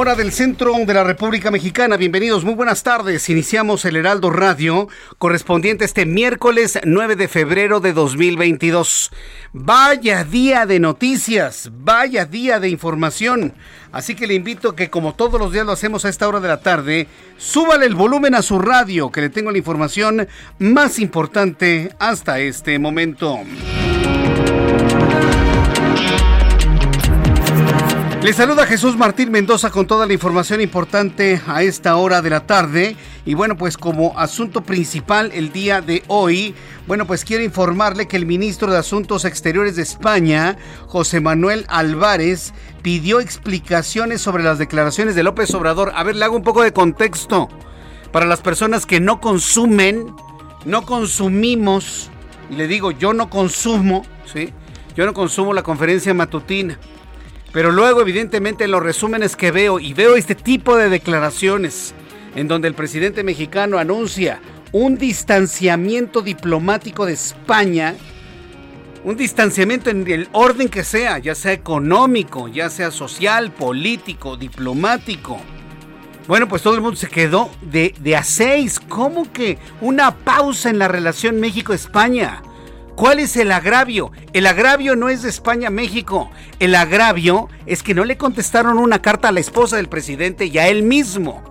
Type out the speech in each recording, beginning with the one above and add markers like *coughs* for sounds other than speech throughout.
Hora del centro de la República Mexicana. Bienvenidos, muy buenas tardes. Iniciamos el Heraldo Radio correspondiente este miércoles 9 de febrero de 2022. Vaya día de noticias, vaya día de información. Así que le invito a que como todos los días lo hacemos a esta hora de la tarde, súbale el volumen a su radio, que le tengo la información más importante hasta este momento. Le saluda Jesús Martín Mendoza con toda la información importante a esta hora de la tarde. Y bueno, pues como asunto principal el día de hoy, bueno, pues quiero informarle que el ministro de Asuntos Exteriores de España, José Manuel Álvarez, pidió explicaciones sobre las declaraciones de López Obrador. A ver, le hago un poco de contexto para las personas que no consumen, no consumimos, y le digo, yo no consumo, ¿sí? Yo no consumo la conferencia matutina. Pero luego, evidentemente, en los resúmenes que veo y veo este tipo de declaraciones en donde el presidente mexicano anuncia un distanciamiento diplomático de España, un distanciamiento en el orden que sea, ya sea económico, ya sea social, político, diplomático. Bueno, pues todo el mundo se quedó de, de a seis. ¿Cómo que una pausa en la relación México-España? ¿Cuál es el agravio? El agravio no es de España a México. El agravio es que no le contestaron una carta a la esposa del presidente y a él mismo.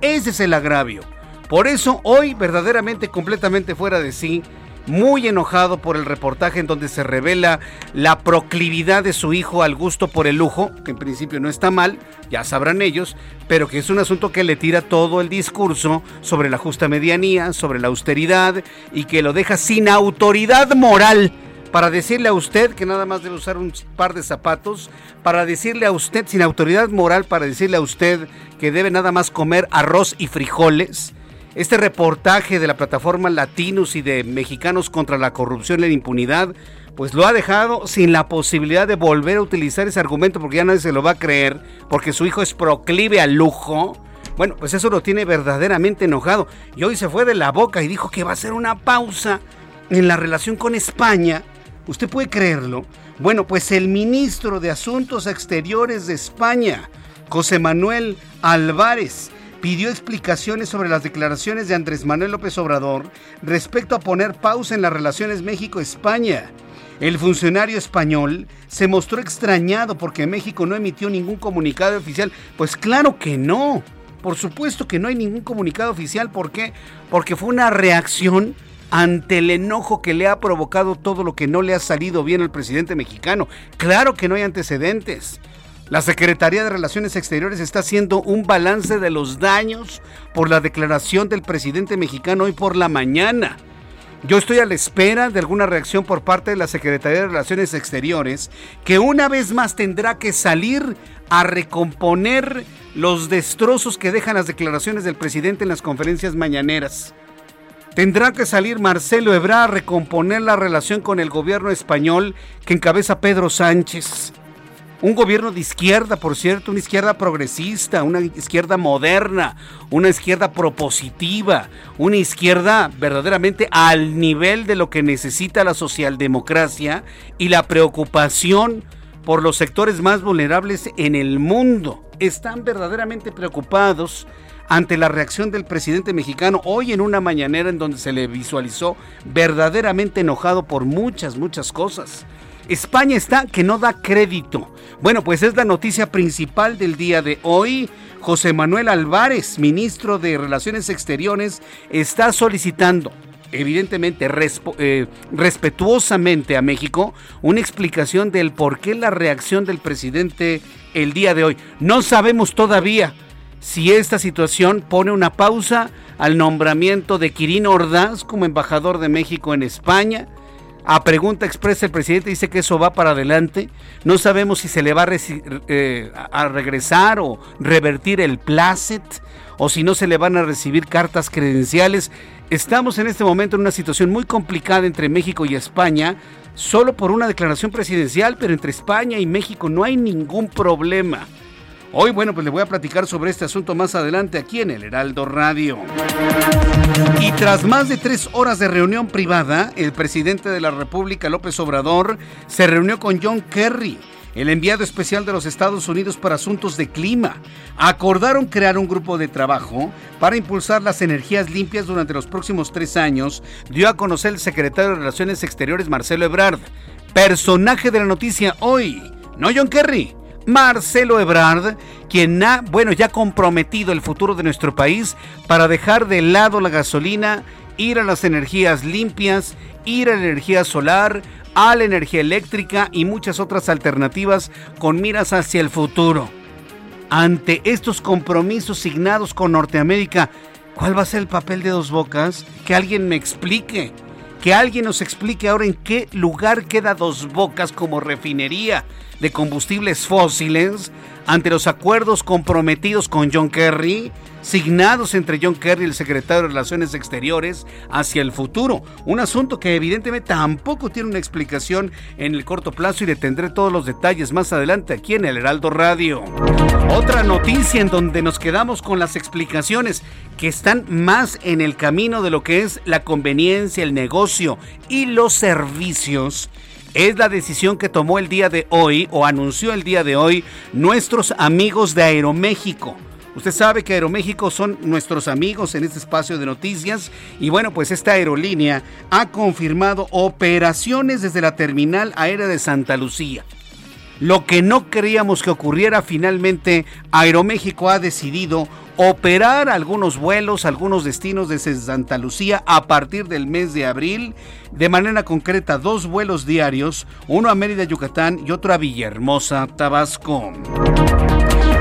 Ese es el agravio. Por eso hoy verdaderamente completamente fuera de sí, muy enojado por el reportaje en donde se revela la proclividad de su hijo al gusto por el lujo, que en principio no está mal, ya sabrán ellos, pero que es un asunto que le tira todo el discurso sobre la justa medianía, sobre la austeridad y que lo deja sin autoridad moral para decirle a usted que nada más debe usar un par de zapatos, para decirle a usted sin autoridad moral, para decirle a usted que debe nada más comer arroz y frijoles, este reportaje de la plataforma Latinos y de Mexicanos contra la Corrupción y la Impunidad, pues lo ha dejado sin la posibilidad de volver a utilizar ese argumento porque ya nadie se lo va a creer, porque su hijo es proclive al lujo. Bueno, pues eso lo tiene verdaderamente enojado. Y hoy se fue de la boca y dijo que va a hacer una pausa en la relación con España. ¿Usted puede creerlo? Bueno, pues el ministro de Asuntos Exteriores de España, José Manuel Álvarez, pidió explicaciones sobre las declaraciones de Andrés Manuel López Obrador respecto a poner pausa en las relaciones México-España. El funcionario español se mostró extrañado porque México no emitió ningún comunicado oficial. Pues claro que no. Por supuesto que no hay ningún comunicado oficial. ¿Por qué? Porque fue una reacción ante el enojo que le ha provocado todo lo que no le ha salido bien al presidente mexicano. Claro que no hay antecedentes. La Secretaría de Relaciones Exteriores está haciendo un balance de los daños por la declaración del presidente mexicano hoy por la mañana. Yo estoy a la espera de alguna reacción por parte de la Secretaría de Relaciones Exteriores, que una vez más tendrá que salir a recomponer los destrozos que dejan las declaraciones del presidente en las conferencias mañaneras. Tendrá que salir Marcelo Ebrard a recomponer la relación con el gobierno español que encabeza Pedro Sánchez. Un gobierno de izquierda, por cierto, una izquierda progresista, una izquierda moderna, una izquierda propositiva, una izquierda verdaderamente al nivel de lo que necesita la socialdemocracia y la preocupación por los sectores más vulnerables en el mundo. Están verdaderamente preocupados ante la reacción del presidente mexicano hoy en una mañanera en donde se le visualizó verdaderamente enojado por muchas, muchas cosas. España está que no da crédito. Bueno, pues es la noticia principal del día de hoy. José Manuel Álvarez, ministro de Relaciones Exteriores, está solicitando evidentemente eh, respetuosamente a México una explicación del por qué la reacción del presidente el día de hoy. No sabemos todavía si esta situación pone una pausa al nombramiento de Quirino Ordaz como embajador de México en España. A pregunta expresa el presidente dice que eso va para adelante. No sabemos si se le va a, eh, a regresar o revertir el placet o si no se le van a recibir cartas credenciales. Estamos en este momento en una situación muy complicada entre México y España, solo por una declaración presidencial, pero entre España y México no hay ningún problema. Hoy, bueno, pues le voy a platicar sobre este asunto más adelante aquí en el Heraldo Radio. Y tras más de tres horas de reunión privada, el presidente de la República, López Obrador, se reunió con John Kerry, el enviado especial de los Estados Unidos para asuntos de clima. Acordaron crear un grupo de trabajo para impulsar las energías limpias durante los próximos tres años, dio a conocer el secretario de Relaciones Exteriores, Marcelo Ebrard. Personaje de la noticia hoy, no John Kerry Marcelo Ebrard, quien ha, bueno, ya comprometido el futuro de nuestro país para dejar de lado la gasolina, ir a las energías limpias, ir a la energía solar, a la energía eléctrica y muchas otras alternativas con miras hacia el futuro. Ante estos compromisos signados con Norteamérica, ¿cuál va a ser el papel de Dos Bocas? Que alguien me explique. Que alguien nos explique ahora en qué lugar queda Dos Bocas como refinería de combustibles fósiles ante los acuerdos comprometidos con John Kerry, signados entre John Kerry y el secretario de Relaciones Exteriores hacia el futuro. Un asunto que evidentemente tampoco tiene una explicación en el corto plazo y le tendré todos los detalles más adelante aquí en el Heraldo Radio. Otra noticia en donde nos quedamos con las explicaciones que están más en el camino de lo que es la conveniencia, el negocio y los servicios es la decisión que tomó el día de hoy o anunció el día de hoy nuestros amigos de Aeroméxico. Usted sabe que Aeroméxico son nuestros amigos en este espacio de noticias y bueno, pues esta aerolínea ha confirmado operaciones desde la terminal aérea de Santa Lucía. Lo que no queríamos que ocurriera finalmente, Aeroméxico ha decidido operar algunos vuelos, algunos destinos desde Santa Lucía a partir del mes de abril. De manera concreta, dos vuelos diarios, uno a Mérida, Yucatán y otro a Villahermosa, Tabasco.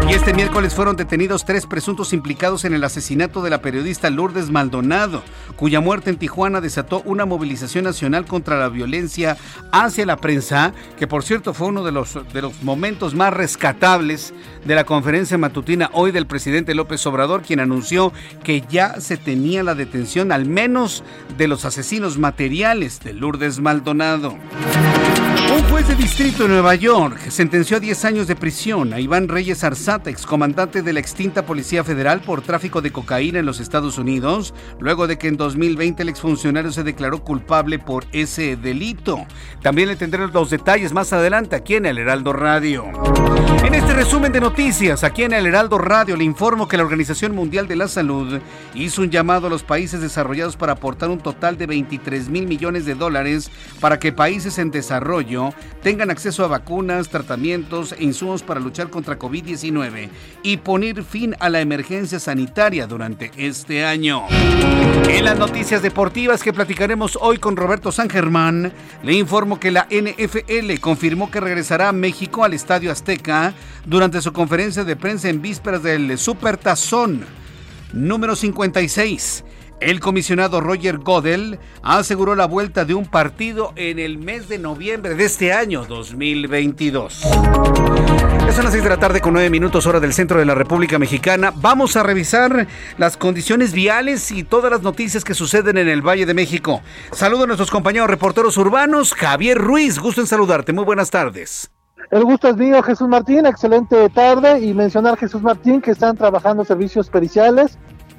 Y este miércoles fueron detenidos tres presuntos implicados en el asesinato de la periodista Lourdes Maldonado, cuya muerte en Tijuana desató una movilización nacional contra la violencia hacia la prensa, que por cierto fue uno de los, de los momentos más rescatables de la conferencia matutina hoy del presidente López Obrador, quien anunció que ya se tenía la detención al menos de los asesinos materiales de Lourdes Maldonado. Juez de distrito de Nueva York sentenció a 10 años de prisión a Iván Reyes Arzate, excomandante de la extinta Policía Federal por tráfico de cocaína en los Estados Unidos, luego de que en 2020 el exfuncionario se declaró culpable por ese delito. También le tendré los detalles más adelante aquí en el Heraldo Radio. En este resumen de noticias, aquí en el Heraldo Radio le informo que la Organización Mundial de la Salud hizo un llamado a los países desarrollados para aportar un total de 23 mil millones de dólares para que países en desarrollo tengan acceso a vacunas, tratamientos e insumos para luchar contra COVID-19 y poner fin a la emergencia sanitaria durante este año. En las noticias deportivas que platicaremos hoy con Roberto San Germán, le informo que la NFL confirmó que regresará a México al Estadio Azteca durante su conferencia de prensa en vísperas del Super Tazón número 56 el comisionado Roger Godel aseguró la vuelta de un partido en el mes de noviembre de este año 2022. Es las 6 de la tarde con 9 minutos hora del centro de la República Mexicana. Vamos a revisar las condiciones viales y todas las noticias que suceden en el Valle de México. Saludo a nuestros compañeros reporteros urbanos. Javier Ruiz, gusto en saludarte. Muy buenas tardes. El gusto es mío, Jesús Martín. Excelente tarde. Y mencionar, Jesús Martín, que están trabajando servicios periciales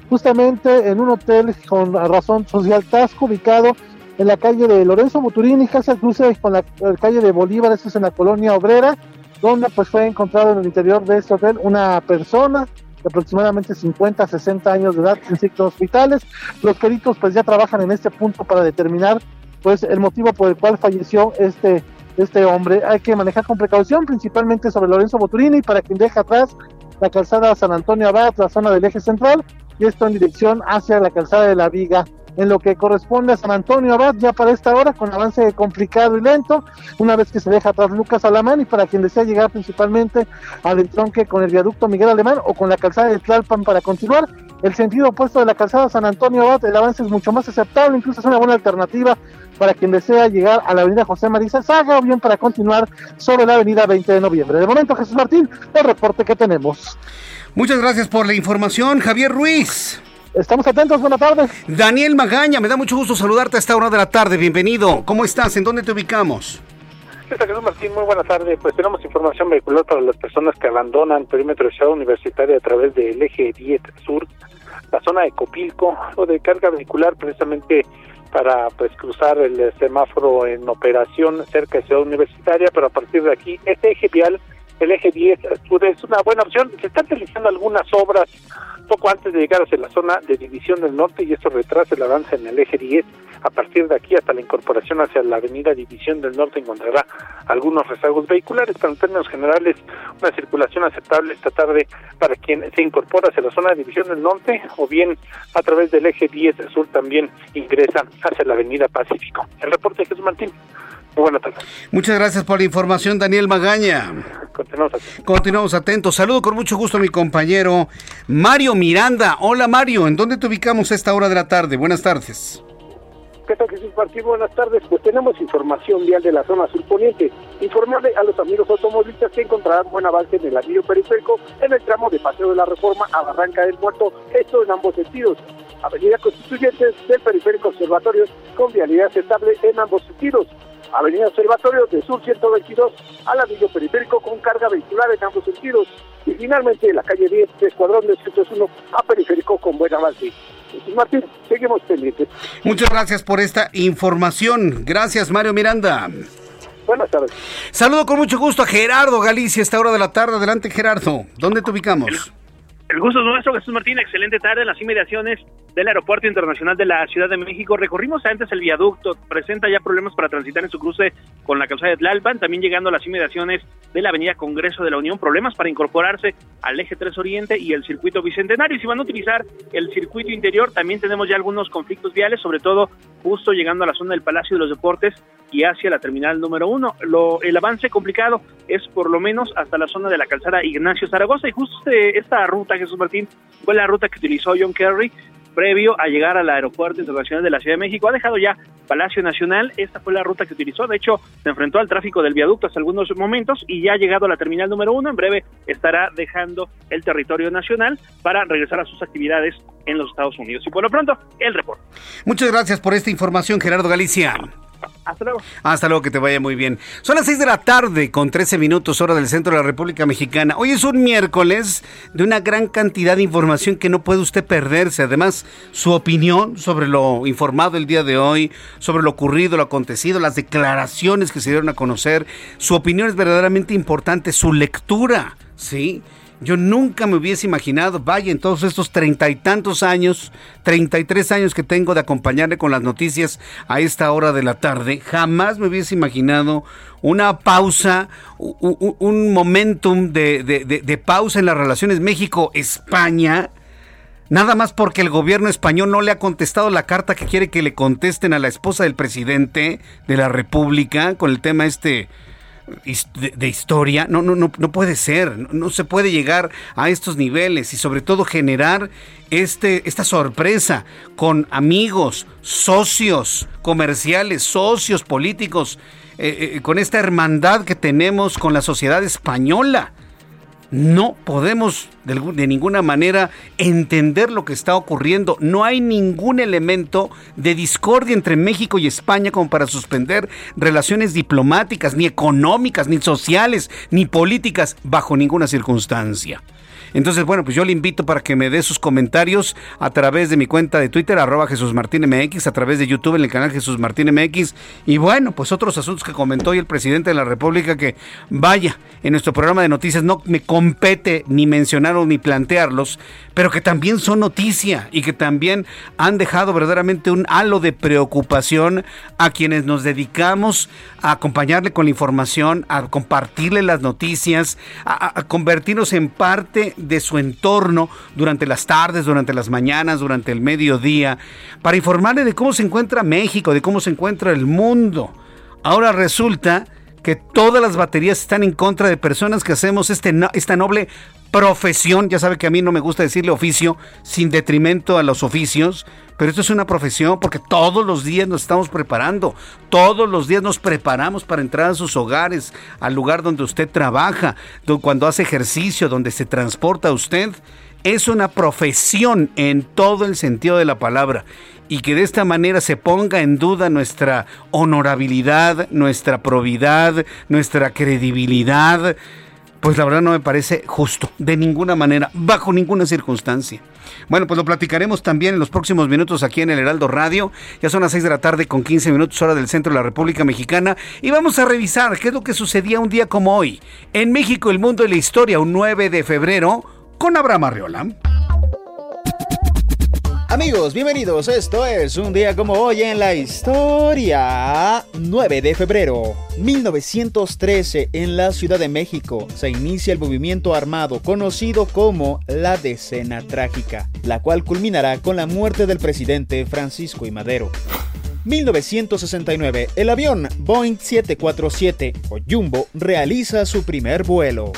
justamente en un hotel con razón social Tasco, ubicado en la calle de Lorenzo Muturini, casa cruce con la, calle de Bolívar, esto es en la colonia obrera, donde pues fue encontrado en el interior de este hotel una persona de aproximadamente 50, 60 años de edad en signos vitales. Los peritos pues ya trabajan en este punto para determinar pues el motivo por el cual falleció este este hombre. Hay que manejar con precaución, principalmente sobre Lorenzo Boturini, para quien deja atrás la calzada San Antonio Abad, la zona del eje central, y esto en dirección hacia la calzada de la Viga en lo que corresponde a San Antonio Abad, ya para esta hora, con avance complicado y lento, una vez que se deja atrás Lucas Alamán y para quien desea llegar principalmente al entronque con el viaducto Miguel Alemán o con la calzada de Tlalpan para continuar, el sentido opuesto de la calzada San Antonio Abad, el avance es mucho más aceptable, incluso es una buena alternativa para quien desea llegar a la avenida José Marisa Saga bien para continuar sobre la avenida 20 de noviembre. De momento, Jesús Martín, el reporte que tenemos. Muchas gracias por la información, Javier Ruiz. Estamos atentos, buenas tardes. Daniel Magaña, me da mucho gusto saludarte a esta hora de la tarde. Bienvenido. ¿Cómo estás? ¿En dónde te ubicamos? Jesús Martín, muy buena tarde. Pues tenemos información vehicular para las personas que abandonan el perímetro de ciudad universitaria a través del eje 10 sur, la zona de Copilco, o de carga vehicular precisamente para pues cruzar el semáforo en operación cerca de ciudad universitaria, pero a partir de aquí este eje vial el eje 10 sur es una buena opción. Se están realizando algunas obras poco antes de llegar hacia la zona de División del Norte y esto retrasa el avance en el eje 10. A partir de aquí hasta la incorporación hacia la avenida División del Norte encontrará algunos rezagos vehiculares, pero en términos generales una circulación aceptable esta tarde para quien se incorpora hacia la zona de División del Norte o bien a través del eje 10 sur también ingresa hacia la avenida Pacífico. El reporte de Jesús Martín. Muy buena tarde. Muchas gracias por la información, Daniel Magaña. Continuamos atentos. Continuamos atentos. Saludo con mucho gusto a mi compañero Mario Miranda. Hola Mario, ¿en dónde te ubicamos a esta hora de la tarde? Buenas tardes. ¿Qué tal Jesús Martín? Buenas tardes. Pues tenemos información vial de la zona surponiente. Informarle a los amigos automovilistas que encontrarán buen avance en el anillo periférico en el tramo de Paseo de la Reforma a Barranca del Muerto, esto en ambos sentidos. Avenida Constituyentes del Periférico Observatorio con vialidad estable en ambos sentidos. Avenida Observatorio de Sur 122 al anillo periférico con carga vehicular en ambos sentidos. Y finalmente la calle 10 de Escuadrón de 101 a periférico con buen avance. Martín, seguimos pendientes. Muchas gracias por esta información. Gracias, Mario Miranda. Buenas tardes. Saludo con mucho gusto a Gerardo Galicia a esta hora de la tarde. Adelante, Gerardo. ¿Dónde te ubicamos? El gusto es nuestro, Jesús Martín. Excelente tarde en las inmediaciones del Aeropuerto Internacional de la Ciudad de México. Recorrimos antes el viaducto, presenta ya problemas para transitar en su cruce con la calzada de Tlalpan, también llegando a las inmediaciones de la Avenida Congreso de la Unión, problemas para incorporarse al eje 3 Oriente y el circuito bicentenario. Si van a utilizar el circuito interior, también tenemos ya algunos conflictos viales, sobre todo justo llegando a la zona del Palacio de los Deportes y hacia la terminal número uno. Lo, el avance complicado es por lo menos hasta la zona de la calzada Ignacio Zaragoza y justo este, esta ruta, Jesús Martín, fue la ruta que utilizó John Kerry previo a llegar al aeropuerto internacional de la Ciudad de México. Ha dejado ya Palacio Nacional, esta fue la ruta que utilizó, de hecho se enfrentó al tráfico del viaducto hasta algunos momentos y ya ha llegado a la terminal número uno, en breve estará dejando el territorio nacional para regresar a sus actividades en los Estados Unidos. Y por lo pronto, el reporte. Muchas gracias por esta información, Gerardo Galicia. Hasta luego. Hasta luego, que te vaya muy bien. Son las 6 de la tarde con 13 minutos hora del centro de la República Mexicana. Hoy es un miércoles de una gran cantidad de información que no puede usted perderse. Además, su opinión sobre lo informado el día de hoy, sobre lo ocurrido, lo acontecido, las declaraciones que se dieron a conocer. Su opinión es verdaderamente importante, su lectura, ¿sí? Yo nunca me hubiese imaginado, vaya, en todos estos treinta y tantos años, treinta y tres años que tengo de acompañarle con las noticias a esta hora de la tarde, jamás me hubiese imaginado una pausa, un, momentum de, de pausa en las relaciones México-España. Nada más porque el gobierno español no le ha contestado la carta que quiere que le contesten a la esposa del presidente de la República con el tema este de, historia, no, no, no, no puede ser, no, se puede llegar a estos niveles y sobre todo generar este, esta sorpresa con amigos, socios comerciales, socios políticos, eh, eh, con esta hermandad que tenemos con la sociedad española. No podemos de, ninguna manera entender lo que está ocurriendo. No hay ningún elemento de discordia entre México y España como para suspender relaciones diplomáticas, ni económicas, ni sociales, ni políticas, bajo ninguna circunstancia. Entonces, bueno, pues yo le invito para que me dé sus comentarios a través de mi cuenta de Twitter, arroba Jesús Martín MX, a través de YouTube en el canal Jesús Martín MX. Y bueno, pues otros asuntos que comentó hoy el presidente de la República que, vaya, en nuestro programa de noticias no me compete ni mencionarlos ni plantearlos, pero que también son noticia y que también han dejado verdaderamente un halo de preocupación a quienes nos dedicamos a acompañarle con la información, a compartirle las noticias, a, a convertirnos en parte de su entorno durante las tardes, durante las mañanas, durante el mediodía, para informarle de cómo se encuentra México, de cómo se encuentra el mundo. Ahora resulta que todas las baterías están en contra de personas que hacemos este, esta noble profesión, ya sabe que a mí no me gusta decirle oficio sin detrimento a los oficios, pero esto es una profesión porque todos los días nos estamos preparando, todos los días nos preparamos para entrar a sus hogares, al lugar donde usted trabaja, cuando hace ejercicio, donde se transporta usted. Es una profesión en todo el sentido de la palabra y que de esta manera se ponga en duda nuestra honorabilidad, nuestra probidad, nuestra credibilidad pues la verdad no me parece justo, de ninguna manera, bajo ninguna circunstancia. Bueno, pues lo platicaremos también en los próximos minutos aquí en el Heraldo Radio. Ya son las 6 de la tarde con 15 minutos hora del centro de la República Mexicana y vamos a revisar qué es lo que sucedía un día como hoy en México, el mundo y la historia, un 9 de febrero con Abraham Arriola. Amigos, bienvenidos. Esto es un día como hoy en la historia. 9 de febrero 1913 en la Ciudad de México se inicia el movimiento armado conocido como la Decena Trágica, la cual culminará con la muerte del presidente Francisco I. Madero. 1969, el avión Boeing 747 o Jumbo realiza su primer vuelo.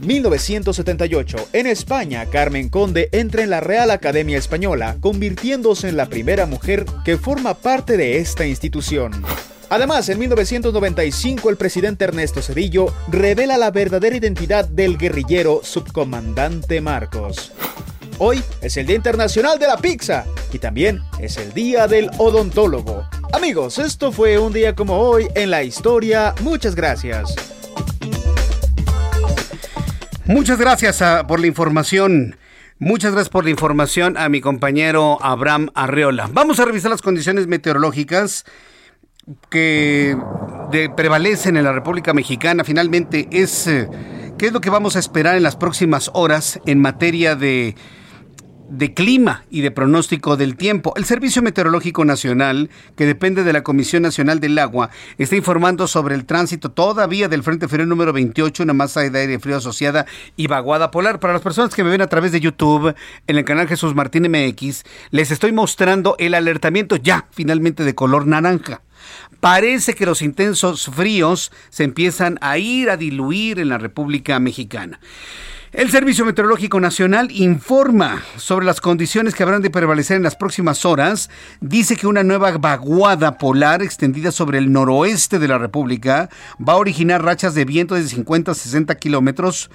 1978, en España, Carmen Conde entra en la Real Academia Española, convirtiéndose en la primera mujer que forma parte de esta institución. Además, en 1995 el presidente Ernesto Cedillo revela la verdadera identidad del guerrillero subcomandante Marcos. Hoy es el Día Internacional de la Pizza y también es el Día del Odontólogo. Amigos, esto fue un día como hoy en la historia. Muchas gracias. Muchas gracias ah, por la información. Muchas gracias por la información a mi compañero Abraham Arreola. Vamos a revisar las condiciones meteorológicas que prevalecen en la República Mexicana. Finalmente, es eh, qué es lo que vamos a esperar en las próximas horas en materia de de clima y de pronóstico del tiempo. El Servicio Meteorológico Nacional, que depende de la Comisión Nacional del Agua, está informando sobre el tránsito todavía del Frente Frío número 28, una masa de aire frío asociada y vaguada polar. Para las personas que me ven a través de YouTube, en el canal Jesús Martín MX, les estoy mostrando el alertamiento ya finalmente de color naranja. Parece que los intensos fríos se empiezan a ir a diluir en la República Mexicana. El Servicio Meteorológico Nacional informa sobre las condiciones que habrán de prevalecer en las próximas horas. Dice que una nueva vaguada polar extendida sobre el noroeste de la República va a originar rachas de viento de 50 a 60 kilómetros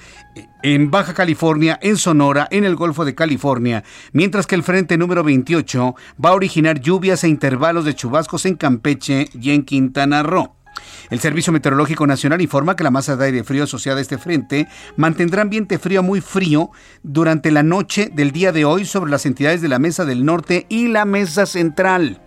en Baja California, en Sonora, en el Golfo de California, mientras que el frente número 28 va a originar lluvias e intervalos de chubascos en Campeche y en Quintana Roo. El Servicio Meteorológico Nacional informa que la masa de aire frío asociada a este frente mantendrá ambiente frío muy frío durante la noche del día de hoy sobre las entidades de la Mesa del Norte y la Mesa Central.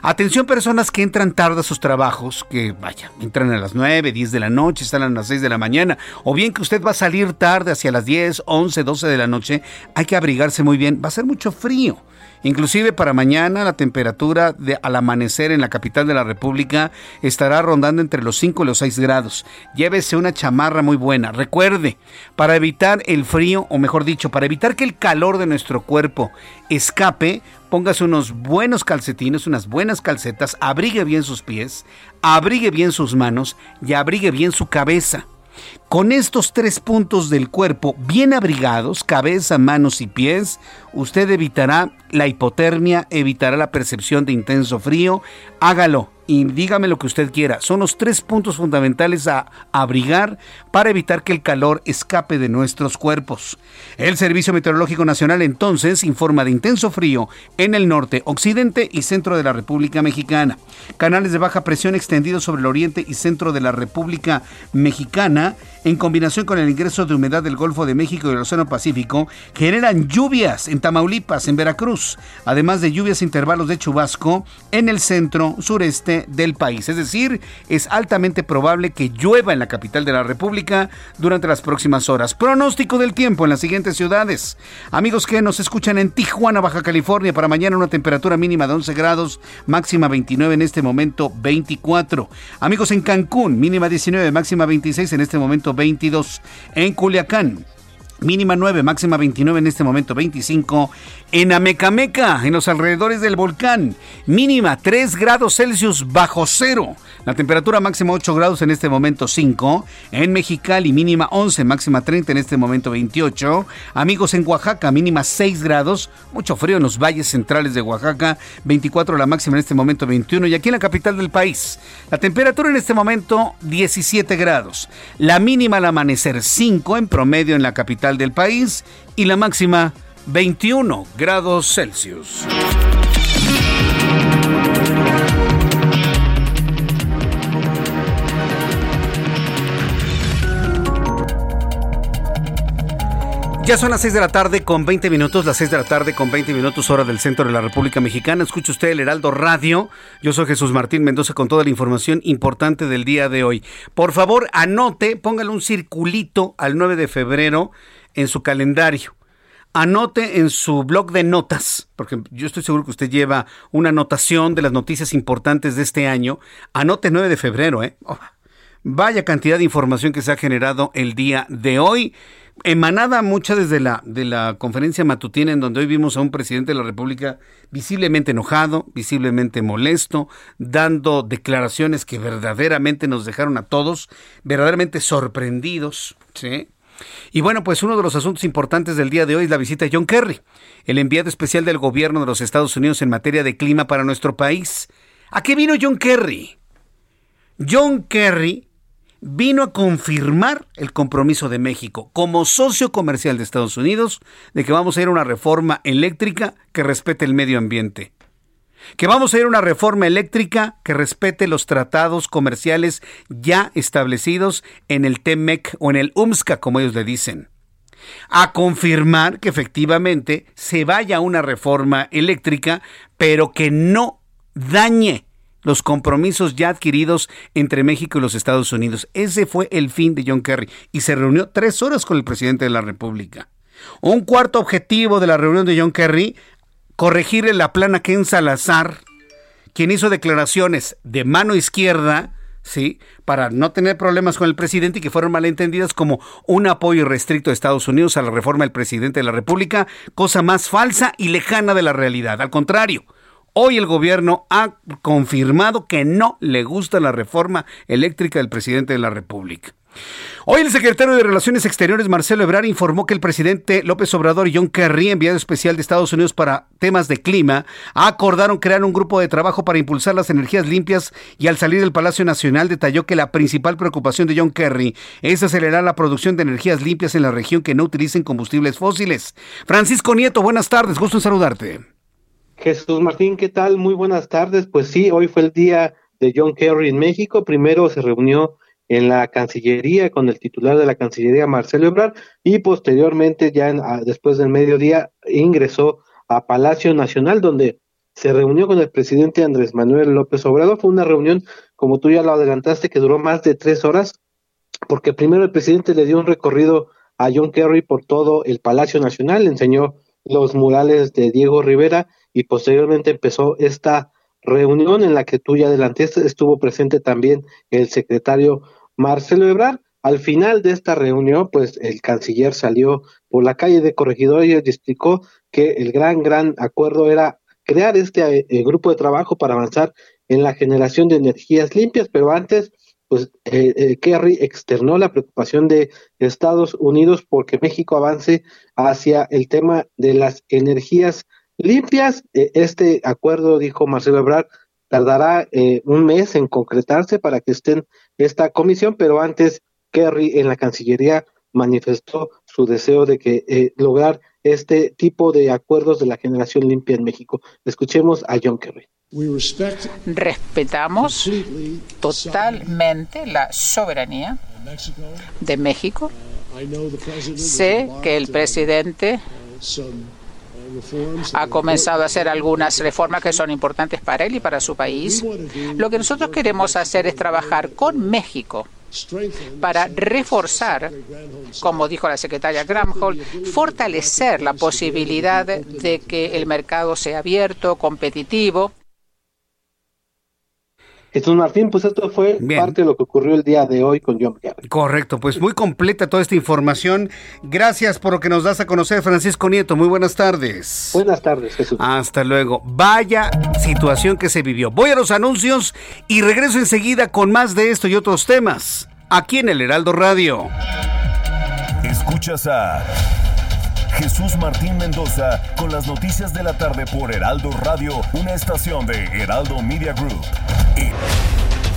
Atención personas que entran tarde a sus trabajos, que vaya, entran a las 9, 10 de la noche, están a las 6 de la mañana, o bien que usted va a salir tarde hacia las 10, 11, 12 de la noche, hay que abrigarse muy bien, va a ser mucho frío. Inclusive para mañana la temperatura de, al amanecer en la capital de la República estará rondando entre los 5 y los 6 grados. Llévese una chamarra muy buena. Recuerde, para evitar el frío, o mejor dicho, para evitar que el calor de nuestro cuerpo escape, póngase unos buenos calcetines, unas buenas calcetas, abrigue bien sus pies, abrigue bien sus manos y abrigue bien su cabeza. Con estos tres puntos del cuerpo bien abrigados, cabeza, manos y pies, usted evitará la hipotermia, evitará la percepción de intenso frío. Hágalo y dígame lo que usted quiera. Son los tres puntos fundamentales a abrigar para evitar que el calor escape de nuestros cuerpos. El Servicio Meteorológico Nacional entonces informa de intenso frío en el norte, occidente y centro de la República Mexicana. Canales de baja presión extendidos sobre el oriente y centro de la República Mexicana en combinación con el ingreso de humedad del Golfo de México y del Océano Pacífico, generan lluvias en Tamaulipas, en Veracruz, además de lluvias intervalos de chubasco en el centro sureste del país. Es decir, es altamente probable que llueva en la capital de la República durante las próximas horas. Pronóstico del tiempo en las siguientes ciudades. Amigos que nos escuchan en Tijuana, Baja California, para mañana una temperatura mínima de 11 grados, máxima 29 en este momento 24. Amigos en Cancún, mínima 19, máxima 26 en este momento 22. En Culiacán, mínima 9, máxima 29 en este momento 25. En Amecameca, en los alrededores del volcán, mínima 3 grados Celsius bajo cero. La temperatura máxima 8 grados en este momento 5. En Mexicali, mínima 11, máxima 30 en este momento 28. Amigos en Oaxaca, mínima 6 grados. Mucho frío en los valles centrales de Oaxaca. 24 la máxima en este momento 21. Y aquí en la capital del país, la temperatura en este momento 17 grados. La mínima al amanecer 5 en promedio en la capital del país. Y la máxima 21 grados Celsius. Ya son las 6 de la tarde con 20 minutos, las 6 de la tarde con 20 minutos hora del centro de la República Mexicana. Escucha usted el Heraldo Radio. Yo soy Jesús Martín Mendoza con toda la información importante del día de hoy. Por favor, anote, póngale un circulito al 9 de febrero en su calendario. Anote en su blog de notas, porque yo estoy seguro que usted lleva una anotación de las noticias importantes de este año. Anote 9 de febrero, ¿eh? Oh, vaya cantidad de información que se ha generado el día de hoy emanada mucha desde la, de la conferencia matutina en donde hoy vimos a un presidente de la República visiblemente enojado, visiblemente molesto, dando declaraciones que verdaderamente nos dejaron a todos verdaderamente sorprendidos, ¿sí? Y bueno, pues uno de los asuntos importantes del día de hoy es la visita de John Kerry, el enviado especial del gobierno de los Estados Unidos en materia de clima para nuestro país. ¿A qué vino John Kerry? John Kerry vino a confirmar el compromiso de México como socio comercial de Estados Unidos de que vamos a ir a una reforma eléctrica que respete el medio ambiente. Que vamos a ir a una reforma eléctrica que respete los tratados comerciales ya establecidos en el TEMEC o en el UMSCA, como ellos le dicen. A confirmar que efectivamente se vaya una reforma eléctrica, pero que no dañe los compromisos ya adquiridos entre México y los Estados Unidos. Ese fue el fin de John Kerry y se reunió tres horas con el presidente de la República. Un cuarto objetivo de la reunión de John Kerry, corregirle la plana Ken Salazar, quien hizo declaraciones de mano izquierda, ¿sí? Para no tener problemas con el presidente y que fueron malentendidas como un apoyo restricto de Estados Unidos a la reforma del presidente de la República, cosa más falsa y lejana de la realidad. Al contrario, Hoy el gobierno ha confirmado que no le gusta la reforma eléctrica del presidente de la República. Hoy el secretario de Relaciones Exteriores, Marcelo Ebrard, informó que el presidente López Obrador y John Kerry, enviado especial de Estados Unidos para temas de clima, acordaron crear un grupo de trabajo para impulsar las energías limpias y al salir del Palacio Nacional detalló que la principal preocupación de John Kerry es acelerar la producción de energías limpias en la región que no utilicen combustibles fósiles. Francisco Nieto, buenas tardes, gusto en saludarte. Jesús Martín, ¿qué tal? Muy buenas tardes. Pues sí, hoy fue el día de John Kerry en México. Primero se reunió en la Cancillería con el titular de la Cancillería, Marcelo Ebrard, y posteriormente, ya después del mediodía, ingresó a Palacio Nacional, donde se reunió con el presidente Andrés Manuel López Obrador. Fue una reunión, como tú ya lo adelantaste, que duró más de tres horas, porque primero el presidente le dio un recorrido a John Kerry por todo el Palacio Nacional, le enseñó los murales de Diego Rivera y posteriormente empezó esta reunión en la que tú ya adelantaste, estuvo presente también el secretario Marcelo Ebrard. Al final de esta reunión, pues el canciller salió por la calle de Corregidores y explicó que el gran, gran acuerdo era crear este eh, grupo de trabajo para avanzar en la generación de energías limpias, pero antes, pues eh, eh, Kerry externó la preocupación de Estados Unidos porque México avance hacia el tema de las energías limpias. Eh, este acuerdo, dijo Marcelo Ebrard, tardará eh, un mes en concretarse para que esté en esta comisión, pero antes Kerry en la Cancillería manifestó su deseo de que eh, lograr este tipo de acuerdos de la generación limpia en México. Escuchemos a John Kerry. Respetamos totalmente la soberanía de México. Sé que el presidente ha comenzado a hacer algunas reformas que son importantes para él y para su país. Lo que nosotros queremos hacer es trabajar con México para reforzar, como dijo la secretaria Gramhold, fortalecer la posibilidad de que el mercado sea abierto, competitivo Jesús Martín, pues esto fue parte de lo que ocurrió el día de hoy con John Kerry. Correcto, pues muy completa toda esta información. Gracias por lo que nos das a conocer, Francisco Nieto. Muy buenas tardes. Buenas tardes, Jesús. Hasta luego. Vaya situación que se vivió. Voy a los anuncios y regreso enseguida con más de esto y otros temas, aquí en el Heraldo Radio. Escuchas a Jesús Martín Mendoza con las noticias de la tarde por Heraldo Radio, una estación de Heraldo Media Group.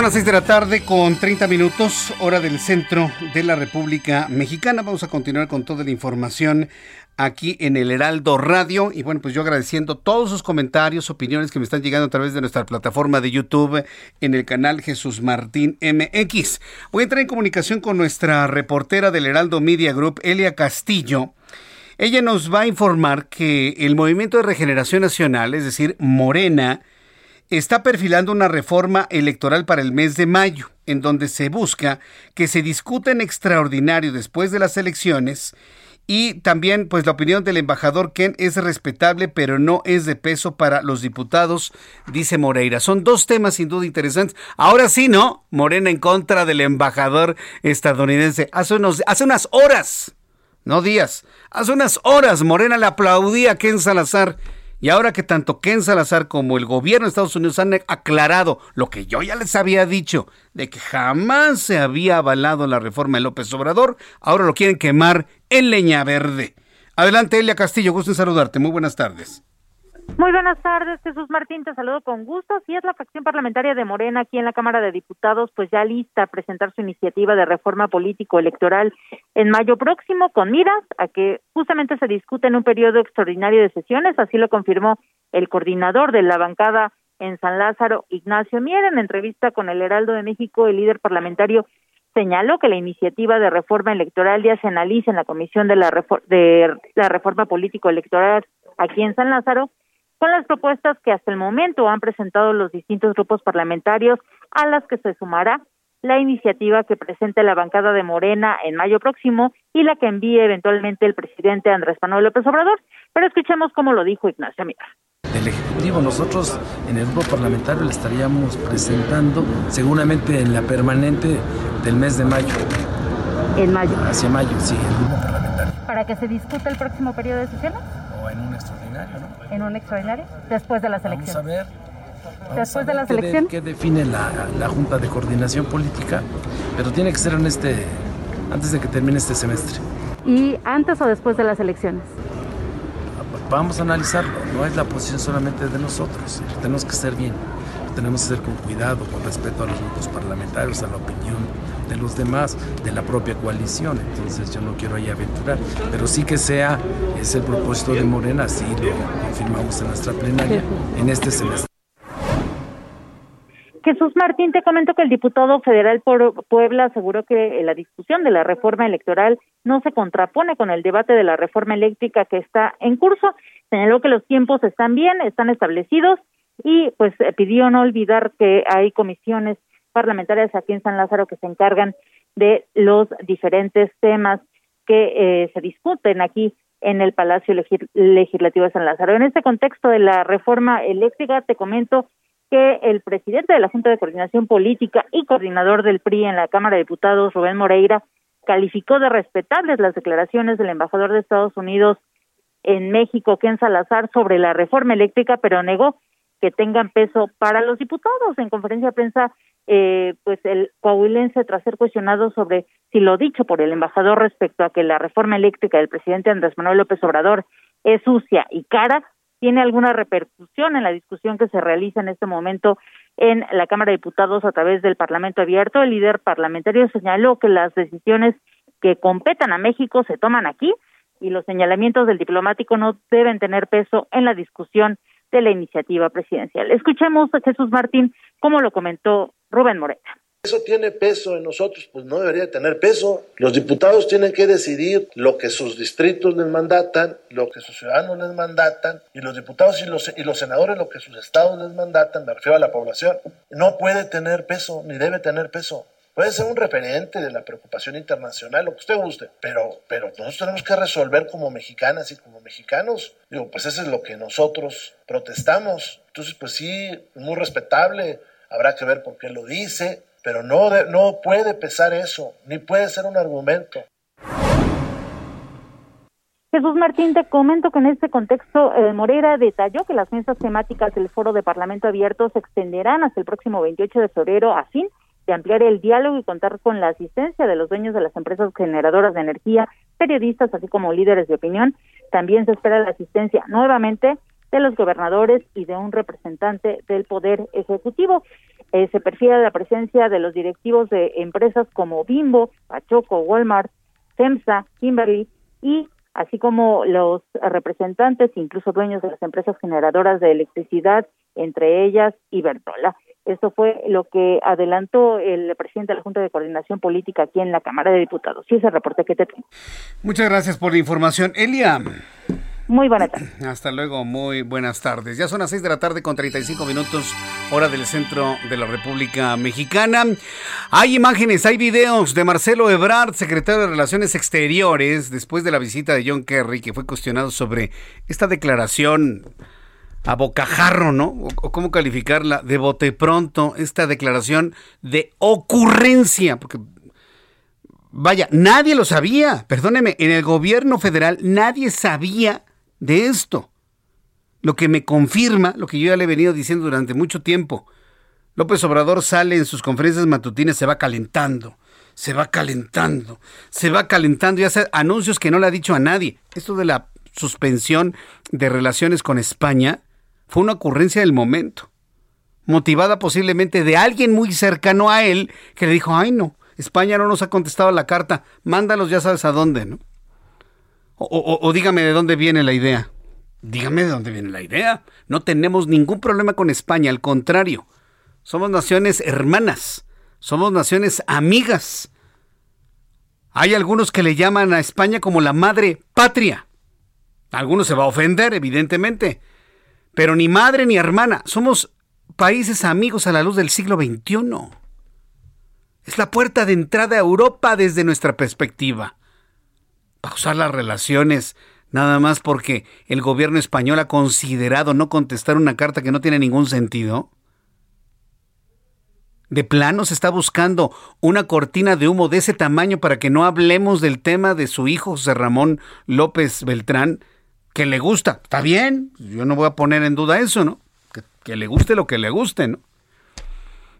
Son las 6 de la tarde con 30 minutos, hora del centro de la República Mexicana. Vamos a continuar con toda la información aquí en el Heraldo Radio. Y bueno, pues yo agradeciendo todos sus comentarios, opiniones que me están llegando a través de nuestra plataforma de YouTube en el canal Jesús Martín MX. Voy a entrar en comunicación con nuestra reportera del Heraldo Media Group, Elia Castillo. Ella nos va a informar que el Movimiento de Regeneración Nacional, es decir, Morena, está perfilando una reforma electoral para el mes de mayo, en donde se busca que se discuta en extraordinario después de las elecciones y también, pues la opinión del embajador Ken es respetable, pero no es de peso para los diputados, dice Moreira. Son dos temas sin duda interesantes. Ahora sí, ¿no? Morena en contra del embajador estadounidense. Hace, unos, hace unas horas, no días, hace unas horas Morena le aplaudía a Ken Salazar y ahora que tanto Ken Salazar como el gobierno de Estados Unidos han aclarado lo que yo ya les había dicho, de que jamás se había avalado la reforma de López Obrador, ahora lo quieren quemar en leña verde. Adelante, Elia Castillo, gusto en saludarte. Muy buenas tardes. Muy buenas tardes, Jesús Martín, te saludo con gusto. Si es la facción parlamentaria de Morena aquí en la Cámara de Diputados, pues ya lista a presentar su iniciativa de reforma político-electoral en mayo próximo, con miras a que justamente se discute en un periodo extraordinario de sesiones, así lo confirmó el coordinador de la bancada en San Lázaro, Ignacio Mier, en entrevista con el Heraldo de México, el líder parlamentario señaló que la iniciativa de reforma electoral ya se analiza en la Comisión de la, de la Reforma Político-Electoral aquí en San Lázaro con las propuestas que hasta el momento han presentado los distintos grupos parlamentarios, a las que se sumará la iniciativa que presente la bancada de Morena en mayo próximo y la que envíe eventualmente el presidente Andrés Manuel López Obrador. Pero escuchemos cómo lo dijo Ignacio Mira. Del Ejecutivo, nosotros en el grupo parlamentario le estaríamos presentando seguramente en la permanente del mes de mayo. En mayo. Hacia mayo, sí, el grupo parlamentario. ¿Para que se discuta el próximo periodo de sesiones? O en un extraordinario, ¿no? en un extraordinario después de las elecciones. Vamos a ver. después de las elecciones. ¿Qué define la, la, Junta de Coordinación Política? Pero tiene que ser en este, antes de que termine este semestre. ¿Y antes o después de las elecciones? Vamos a analizarlo. No es la posición solamente de nosotros. Tenemos que ser bien. Tenemos que ser con cuidado, con respeto a los grupos parlamentarios, a la opinión de los demás, de la propia coalición. Entonces yo no quiero ahí aventurar, pero sí que sea, es el propósito de Morena, así lo confirmamos en nuestra plenaria en este semestre. Jesús Martín, te comento que el diputado federal por Puebla aseguró que la discusión de la reforma electoral no se contrapone con el debate de la reforma eléctrica que está en curso. Señaló que los tiempos están bien, están establecidos y pues pidió no olvidar que hay comisiones parlamentarias aquí en San Lázaro que se encargan de los diferentes temas que eh, se discuten aquí en el Palacio Legislativo de San Lázaro. En este contexto de la reforma eléctrica, te comento que el presidente de la Junta de Coordinación Política y coordinador del PRI en la Cámara de Diputados, Rubén Moreira, calificó de respetables las declaraciones del embajador de Estados Unidos en México, Ken Salazar, sobre la reforma eléctrica, pero negó que tengan peso para los diputados. En conferencia de prensa, eh, pues el coahuilense, tras ser cuestionado sobre si lo dicho por el embajador respecto a que la reforma eléctrica del presidente Andrés Manuel López Obrador es sucia y cara, tiene alguna repercusión en la discusión que se realiza en este momento en la Cámara de Diputados a través del Parlamento Abierto. El líder parlamentario señaló que las decisiones que competan a México se toman aquí y los señalamientos del diplomático no deben tener peso en la discusión de la iniciativa presidencial. Escuchemos a Jesús Martín cómo lo comentó Rubén Moreta. ¿Eso tiene peso en nosotros? Pues no debería tener peso. Los diputados tienen que decidir lo que sus distritos les mandatan, lo que sus ciudadanos les mandatan, y los diputados y los, y los senadores lo que sus estados les mandatan, me refiero a la población. No puede tener peso, ni debe tener peso. Puede ser un referente de la preocupación internacional, lo que usted guste, pero, pero nosotros tenemos que resolver como mexicanas y como mexicanos. Digo, pues eso es lo que nosotros protestamos. Entonces, pues sí, muy respetable, habrá que ver por qué lo dice, pero no, no puede pesar eso, ni puede ser un argumento. Jesús Martín, te comento que en este contexto eh, Moreira detalló que las mesas temáticas del Foro de Parlamento Abierto se extenderán hasta el próximo 28 de febrero a fin de ampliar el diálogo y contar con la asistencia de los dueños de las empresas generadoras de energía, periodistas, así como líderes de opinión. También se espera la asistencia nuevamente de los gobernadores y de un representante del Poder Ejecutivo. Eh, se perfila la presencia de los directivos de empresas como Bimbo, Pachoco, Walmart, FEMSA, Kimberly y así como los representantes, incluso dueños de las empresas generadoras de electricidad, entre ellas Iberdrola. Esto fue lo que adelantó el presidente de la Junta de Coordinación Política aquí en la Cámara de Diputados. Sí, ese reporte que te tengo. Muchas gracias por la información. Elia. Muy buenas tardes. *clears throat* Hasta luego, muy buenas tardes. Ya son las 6 de la tarde con 35 minutos, hora del centro de la República Mexicana. Hay imágenes, hay videos de Marcelo Ebrard, secretario de Relaciones Exteriores, después de la visita de John Kerry, que fue cuestionado sobre esta declaración a bocajarro, ¿no? O, cómo calificarla de bote pronto, esta declaración de ocurrencia, porque vaya, nadie lo sabía, perdóneme, en el gobierno federal nadie sabía de esto. Lo que me confirma lo que yo ya le he venido diciendo durante mucho tiempo. López Obrador sale en sus conferencias matutinas, se va calentando, se va calentando, se va calentando y hace anuncios que no le ha dicho a nadie. Esto de la suspensión de relaciones con España fue una ocurrencia del momento, motivada posiblemente de alguien muy cercano a él que le dijo, ay no, España no nos ha contestado la carta, mándalos ya sabes a dónde, ¿no? O, dígame de dónde viene la idea. Dígame de dónde viene la idea. No tenemos ningún problema con España, al contrario. Somos naciones hermanas, somos naciones amigas. Hay algunos que le llaman a España como la madre patria. Algunos se va a ofender, evidentemente. Pero ni madre ni hermana. Somos países amigos a la luz del siglo XXI. Es la puerta de entrada a Europa desde nuestra perspectiva pausar las relaciones nada más porque el gobierno español ha considerado no contestar una carta que no tiene ningún sentido? ¿De plano se está buscando una cortina de humo de ese tamaño para que no hablemos del tema de su hijo José Ramón López Beltrán, que le gusta? Está bien, yo no voy a poner en duda eso, ¿no? Que, le guste lo que le guste, ¿no?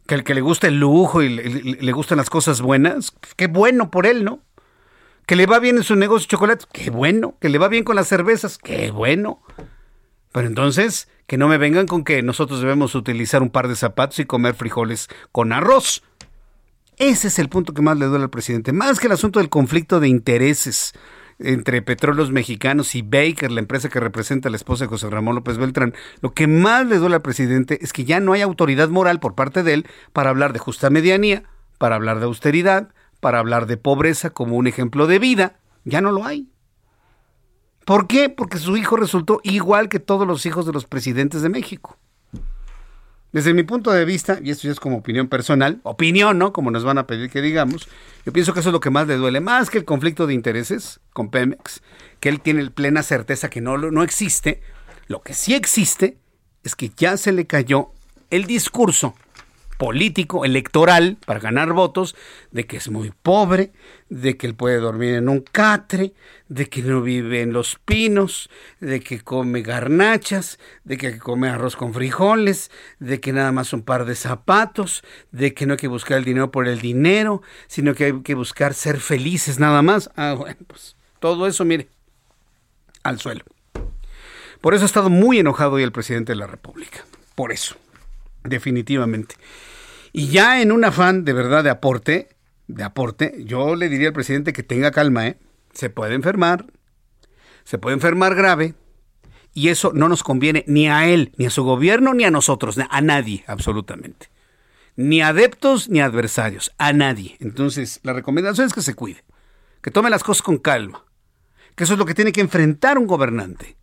Que el que le guste el lujo y le, le gustan las cosas buenas, qué bueno por él, ¿no? Que le va bien en su negocio de chocolate, qué bueno, que le va bien con las cervezas, qué bueno. Pero entonces, que no me vengan con que nosotros debemos utilizar un par de zapatos y comer frijoles con arroz. Ese es el punto que más le duele al presidente, más que el asunto del conflicto de intereses entre Petróleos Mexicanos y Baker, la empresa que representa a la esposa de José Ramón López Beltrán, lo que más le duele al presidente es que ya no hay autoridad moral por parte de él para hablar de justa medianía, para hablar de austeridad, para hablar de pobreza como un ejemplo de vida, ya no lo hay. ¿Por qué? Porque su hijo resultó igual que todos los hijos de los presidentes de México. Desde mi punto de vista, y esto ya es como opinión personal, opinión, ¿no? Como nos van a pedir que digamos, yo pienso que eso es lo que más le duele, más que el conflicto de intereses con Pemex, que él tiene plena certeza que no, no existe. Lo que sí existe es que ya se le cayó el discurso político, electoral, para ganar votos, de que es muy pobre, de que él puede dormir en un catre, de que no vive en los pinos, de que come garnachas, de que come arroz con frijoles, de que nada más un par de zapatos, de que no hay que buscar el dinero por el dinero, sino que hay que buscar ser felices nada más. Ah, bueno, pues todo eso, mire, al suelo. Por eso ha estado muy enojado hoy el presidente de la República. Por eso, definitivamente. Y ya en un afán de verdad de aporte, de aporte, yo le diría al presidente que tenga calma, ¿eh? Se puede enfermar, se puede enfermar grave, y eso no nos conviene ni a él, ni a su gobierno, ni a nosotros, a nadie, absolutamente. Ni adeptos ni adversarios, a nadie. Entonces, la recomendación es que se cuide, que tome las cosas con calma, que eso es lo que tiene que enfrentar un gobernante.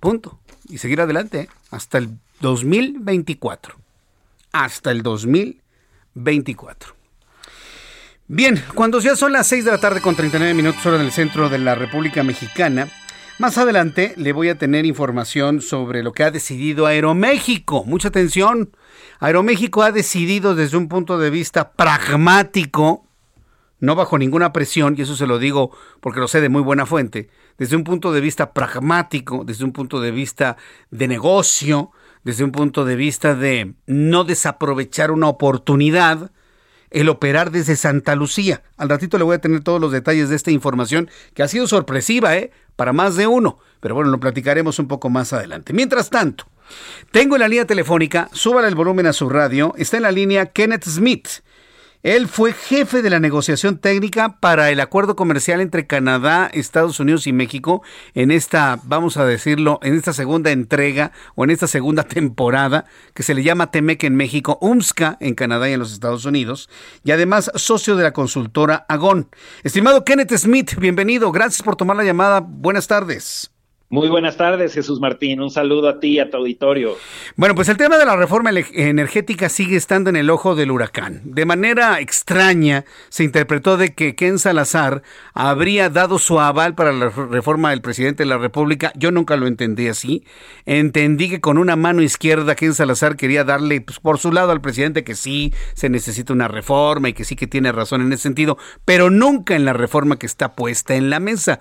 Punto. Y seguir adelante ¿eh? hasta el 2024 hasta el 2024. Bien, cuando ya son las 6 de la tarde con 39 minutos hora del centro de la República Mexicana, más adelante le voy a tener información sobre lo que ha decidido Aeroméxico. Mucha atención. Aeroméxico ha decidido desde un punto de vista pragmático, no bajo ninguna presión, y eso se lo digo porque lo sé de muy buena fuente, desde un punto de vista pragmático, desde un punto de vista de negocio, desde un punto de vista de no desaprovechar una oportunidad, el operar desde Santa Lucía. Al ratito le voy a tener todos los detalles de esta información que ha sido sorpresiva, ¿eh? Para más de uno. Pero bueno, lo platicaremos un poco más adelante. Mientras tanto, tengo en la línea telefónica, súbale el volumen a su radio, está en la línea Kenneth Smith. Él fue jefe de la negociación técnica para el acuerdo comercial entre Canadá, Estados Unidos y México en esta, vamos a decirlo, en esta segunda entrega o en esta segunda *laughs* temporada que se le llama Temec en México, UMSCA en Canadá y en los Estados Unidos, y además socio de la consultora Agón. Estimado Kenneth Smith, bienvenido, gracias por tomar la llamada, buenas tardes. Muy buenas tardes, Jesús Martín. Un saludo a ti y a tu auditorio. Bueno, pues el tema de la reforma energética sigue estando en el ojo del huracán. De manera extraña se interpretó de que Ken Salazar habría dado su aval para la reforma del presidente de la República. Yo nunca lo entendí así. Entendí que con una mano izquierda Ken Salazar quería darle pues, por su lado al presidente que sí se necesita una reforma y que sí que tiene razón en ese sentido, pero nunca en la reforma que está puesta en la mesa.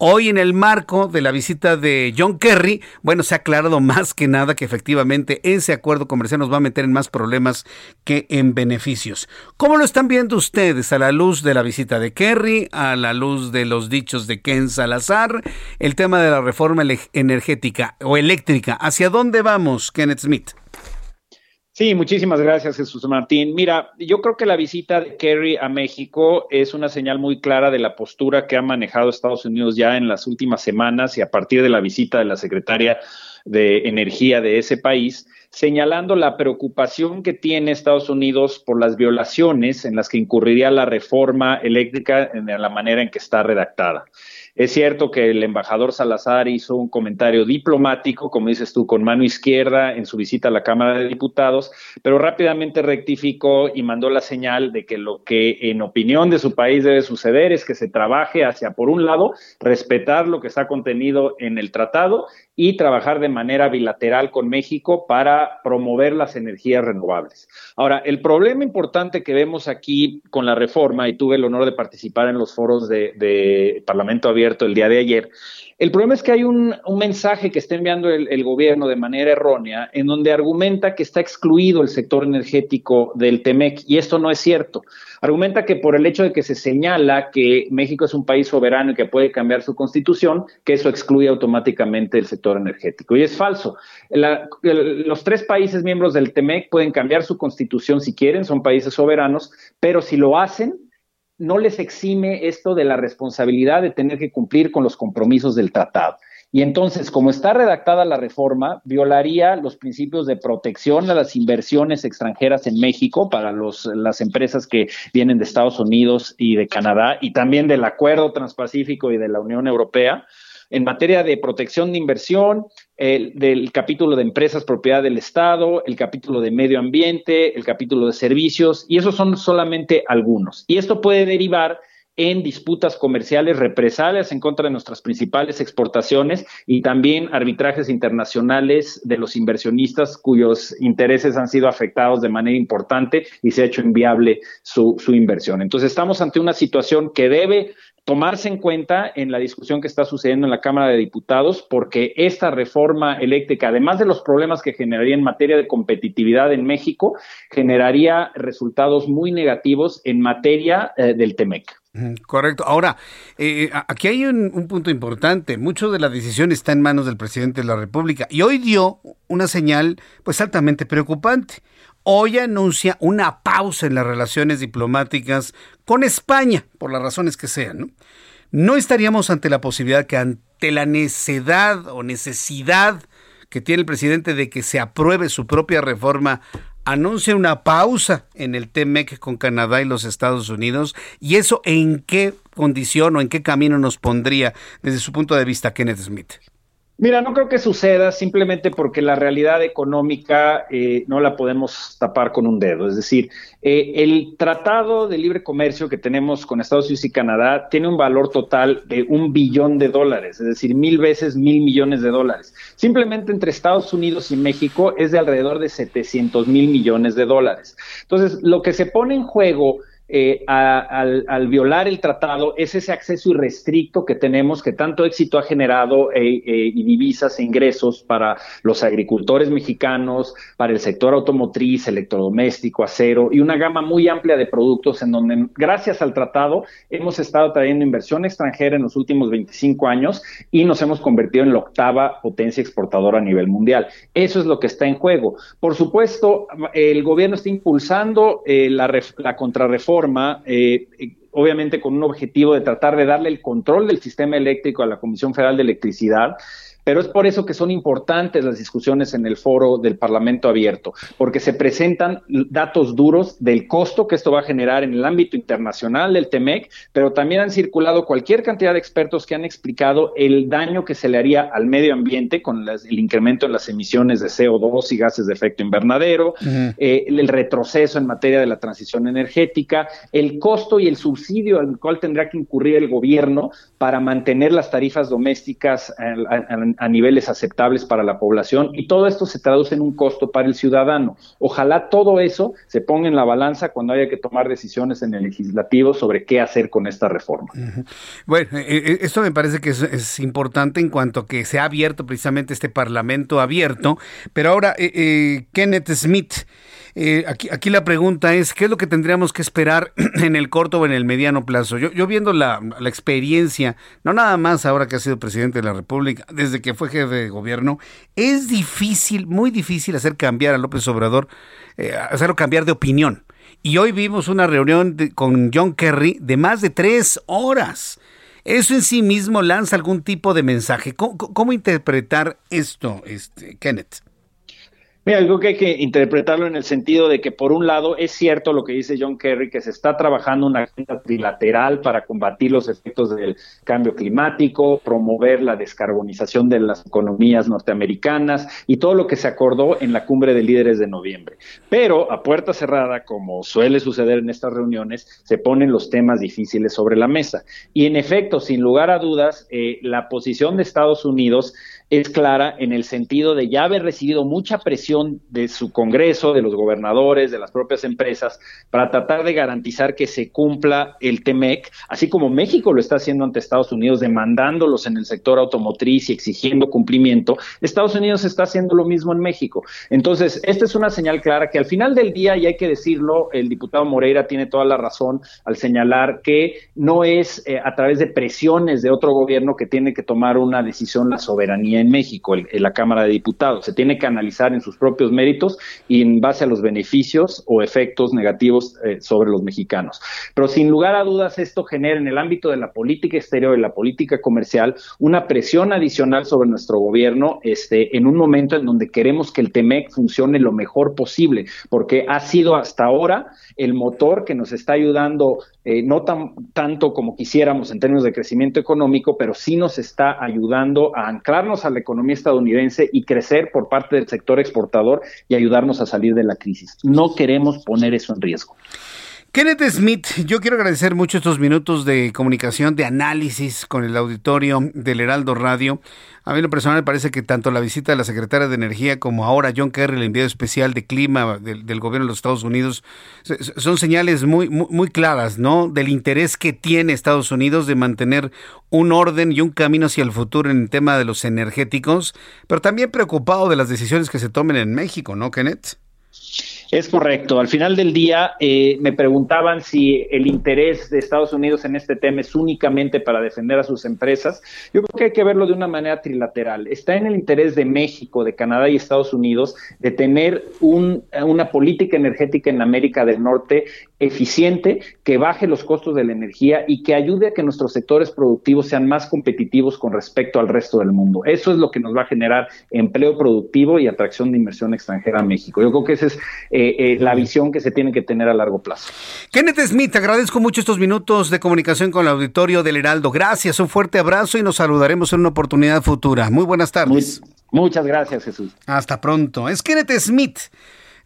Hoy en el marco de la visita de John Kerry, bueno, se ha aclarado *laughs* más que nada que efectivamente ese acuerdo comercial nos va a meter en más problemas que en beneficios. ¿Cómo lo están viendo ustedes a la luz de la visita de Kerry, a la luz de los dichos de Ken Salazar, el tema de la reforma energética o eléctrica? ¿Hacia dónde vamos, Kenneth Smith? Sí, muchísimas gracias, Jesús Martín. Mira, yo creo que la visita de Kerry a México es una señal muy clara de la postura que ha manejado Estados Unidos ya en las últimas semanas y a partir de la visita de la secretaria de Energía de ese país, señalando la preocupación que tiene Estados Unidos por las violaciones en las que incurriría la reforma eléctrica en la manera en que está redactada. Es cierto que el embajador Salazar hizo un comentario diplomático, como dices tú, con mano izquierda en su visita a la Cámara de Diputados, pero rápidamente rectificó y mandó la señal de que lo que en opinión de su país debe suceder es que se trabaje hacia, por un lado, respetar lo que está contenido en el tratado y trabajar de manera bilateral con México para promover las energías renovables. Ahora, el problema importante que vemos aquí con la reforma, y tuve el honor de participar en los foros de, Parlamento Abierto el día de ayer, el problema es que hay un, mensaje que está enviando el, gobierno de manera errónea en donde argumenta que está excluido el sector energético del TEMEC y esto no es cierto. Argumenta que por el hecho de que se señala que México es un país soberano y que puede cambiar su constitución, que eso excluye automáticamente el sector energético. Y es falso. los tres países miembros del TEMEC pueden cambiar su constitución si quieren, son países soberanos, pero si lo hacen, no les exime esto de la responsabilidad de tener que cumplir con los compromisos del tratado. Y entonces, como está redactada la reforma, violaría los principios de protección a las inversiones extranjeras en México para los, las empresas que vienen de Estados Unidos y de Canadá y también del Acuerdo Transpacífico y de la Unión Europea en materia de protección de inversión, el, del capítulo de empresas propiedad del Estado, el capítulo de medio ambiente, el capítulo de servicios, y esos son solamente algunos. Y esto puede derivar en disputas comerciales, represalias en contra de nuestras principales exportaciones y también arbitrajes internacionales de los inversionistas cuyos intereses han sido afectados de manera importante y se ha hecho inviable su inversión. Entonces estamos ante una situación que debe tomarse en cuenta en la discusión que está sucediendo en la Cámara de Diputados, porque esta reforma eléctrica, además de los problemas que generaría en materia de competitividad en México, generaría resultados muy negativos en materia eh, del TEMEC. Correcto. Ahora, eh, aquí hay un, un, punto importante. Mucho de la decisión está en manos del presidente de la República y hoy dio una señal pues altamente preocupante hoy anuncia una pausa en las relaciones diplomáticas con España, por las razones que sean. ¿no? ¿No estaríamos ante la posibilidad que ante la necedad o necesidad que tiene el presidente de que se apruebe su propia reforma, anuncie una pausa en el TMEC con Canadá y los Estados Unidos? ¿Y eso en qué condición o en qué camino nos pondría desde su punto de vista Kenneth Smith? Mira, no creo que suceda simplemente porque la realidad económica eh, no la podemos tapar con un dedo. Es decir, eh, el tratado de libre comercio que tenemos con Estados Unidos y Canadá tiene un valor total de un billón de dólares, es decir, mil veces mil millones de dólares. Simplemente entre Estados Unidos y México es de alrededor de 700 mil millones de dólares. Entonces, lo que se pone en juego eh, al, al, violar el tratado es ese acceso irrestricto que tenemos, que tanto éxito ha generado eh, eh, y divisas e ingresos para los agricultores mexicanos, para el sector automotriz, electrodoméstico, acero y una gama muy amplia de productos en donde, gracias al tratado, hemos estado trayendo inversión extranjera en los últimos 25 años y nos hemos convertido en la octava potencia exportadora a nivel mundial. Eso es lo que está en juego. Por supuesto, el gobierno está impulsando la, la contrarreforma eh, obviamente con un objetivo de tratar de darle el control del sistema eléctrico a la Comisión Federal de Electricidad pero es por eso que son importantes las discusiones en el foro del Parlamento abierto, porque se presentan datos duros del costo que esto va a generar en el ámbito internacional del TEMEC, pero también han circulado cualquier cantidad de expertos que han explicado el daño que se le haría al medio ambiente con las, el incremento en las emisiones de CO2 y gases de efecto invernadero, uh -huh. eh, el retroceso en materia de la transición energética, el costo y el subsidio al cual tendrá que incurrir el gobierno para mantener las tarifas domésticas a niveles aceptables para la población y todo esto se traduce en un costo para el ciudadano. Ojalá todo eso se ponga en la balanza cuando haya que tomar decisiones en el legislativo sobre qué hacer con esta reforma. Bueno, eh, esto me parece que es, es, importante en cuanto a que se ha abierto precisamente este parlamento abierto, pero ahora eh, eh, Kenneth Smith, eh, aquí, la pregunta es, ¿qué es lo que tendríamos que esperar *clears throat* en el corto o en el mediano plazo? Yo, yo viendo la, experiencia, no nada más ahora que ha sido presidente de la República, desde que fue jefe de gobierno, es difícil, muy difícil hacer cambiar a López Obrador, eh, hacerlo cambiar de opinión. Y hoy vimos una reunión con John Kerry de más de tres horas. ¿Eso en sí mismo lanza algún tipo de mensaje? ¿Cómo, cómo interpretar esto, este, Kenneth? Mira, que hay que interpretarlo en el sentido de que, por un lado, es cierto lo que dice John Kerry, que se está trabajando una agenda trilateral para combatir los efectos del cambio climático, promover la descarbonización de las economías norteamericanas y todo lo que se acordó en la cumbre de líderes de noviembre. Pero a puerta cerrada, como suele suceder en estas reuniones, se ponen los temas difíciles sobre la mesa. Y en efecto, sin lugar a dudas, eh, la posición de Estados Unidos es clara en el sentido de ya haber recibido mucha presión de su Congreso, de los gobernadores, de las propias empresas, para tratar de garantizar que se cumpla el TEMEC, así como México lo está haciendo ante Estados Unidos, demandándolos en el sector automotriz y exigiendo cumplimiento. Estados Unidos está haciendo lo mismo en México. Entonces, esta es una señal clara que al final del día, y hay que decirlo, el diputado Moreira tiene toda la razón al señalar que no es eh, a través de presiones de otro gobierno que tiene que tomar una decisión la soberanía en México, en la Cámara de Diputados. Se tiene que analizar en sus propios méritos y en base a los beneficios o efectos negativos eh, sobre los mexicanos. Pero sin lugar a dudas, esto genera en el ámbito de la política exterior y la política comercial una presión adicional sobre nuestro gobierno este, en un momento en donde queremos que el TEMEC funcione lo mejor posible, porque ha sido hasta ahora el motor que nos está ayudando, eh, no tan, tanto como quisiéramos en términos de crecimiento económico, pero sí nos está ayudando a anclarnos a la economía estadounidense y crecer por parte del sector exportador y ayudarnos a salir de la crisis. No queremos poner eso en riesgo. Kenneth Smith, yo quiero agradecer mucho estos minutos de comunicación, de análisis con el auditorio del Heraldo Radio. A mí lo personal me parece que tanto la visita de la secretaria de Energía como ahora John Kerry, el enviado especial de clima del, gobierno de los Estados Unidos, son señales muy, muy, muy, claras, ¿no? Del interés que tiene Estados Unidos de mantener un orden y un camino hacia el futuro en el tema de los energéticos, pero también preocupado de las decisiones que se tomen en México, ¿no, Kenneth? Es correcto. Al final del día eh, me preguntaban si el interés de Estados Unidos en este tema es únicamente para defender a sus empresas. Yo creo que hay que verlo de una manera trilateral. Está en el interés de México, de Canadá y Estados Unidos de tener una política energética en América del Norte eficiente, que baje los costos de la energía y que ayude a que nuestros sectores productivos sean más competitivos con respecto al resto del mundo. Eso es lo que nos va a generar empleo productivo y atracción de inversión extranjera a México. Yo creo que esa es eh, eh, la visión que se tiene que tener a largo plazo. Kenneth Smith, agradezco mucho estos minutos de comunicación con el auditorio del Heraldo. Gracias, un fuerte abrazo y nos saludaremos en una oportunidad futura. Muy buenas tardes. muchas gracias, Jesús. Hasta pronto. Es Kenneth Smith.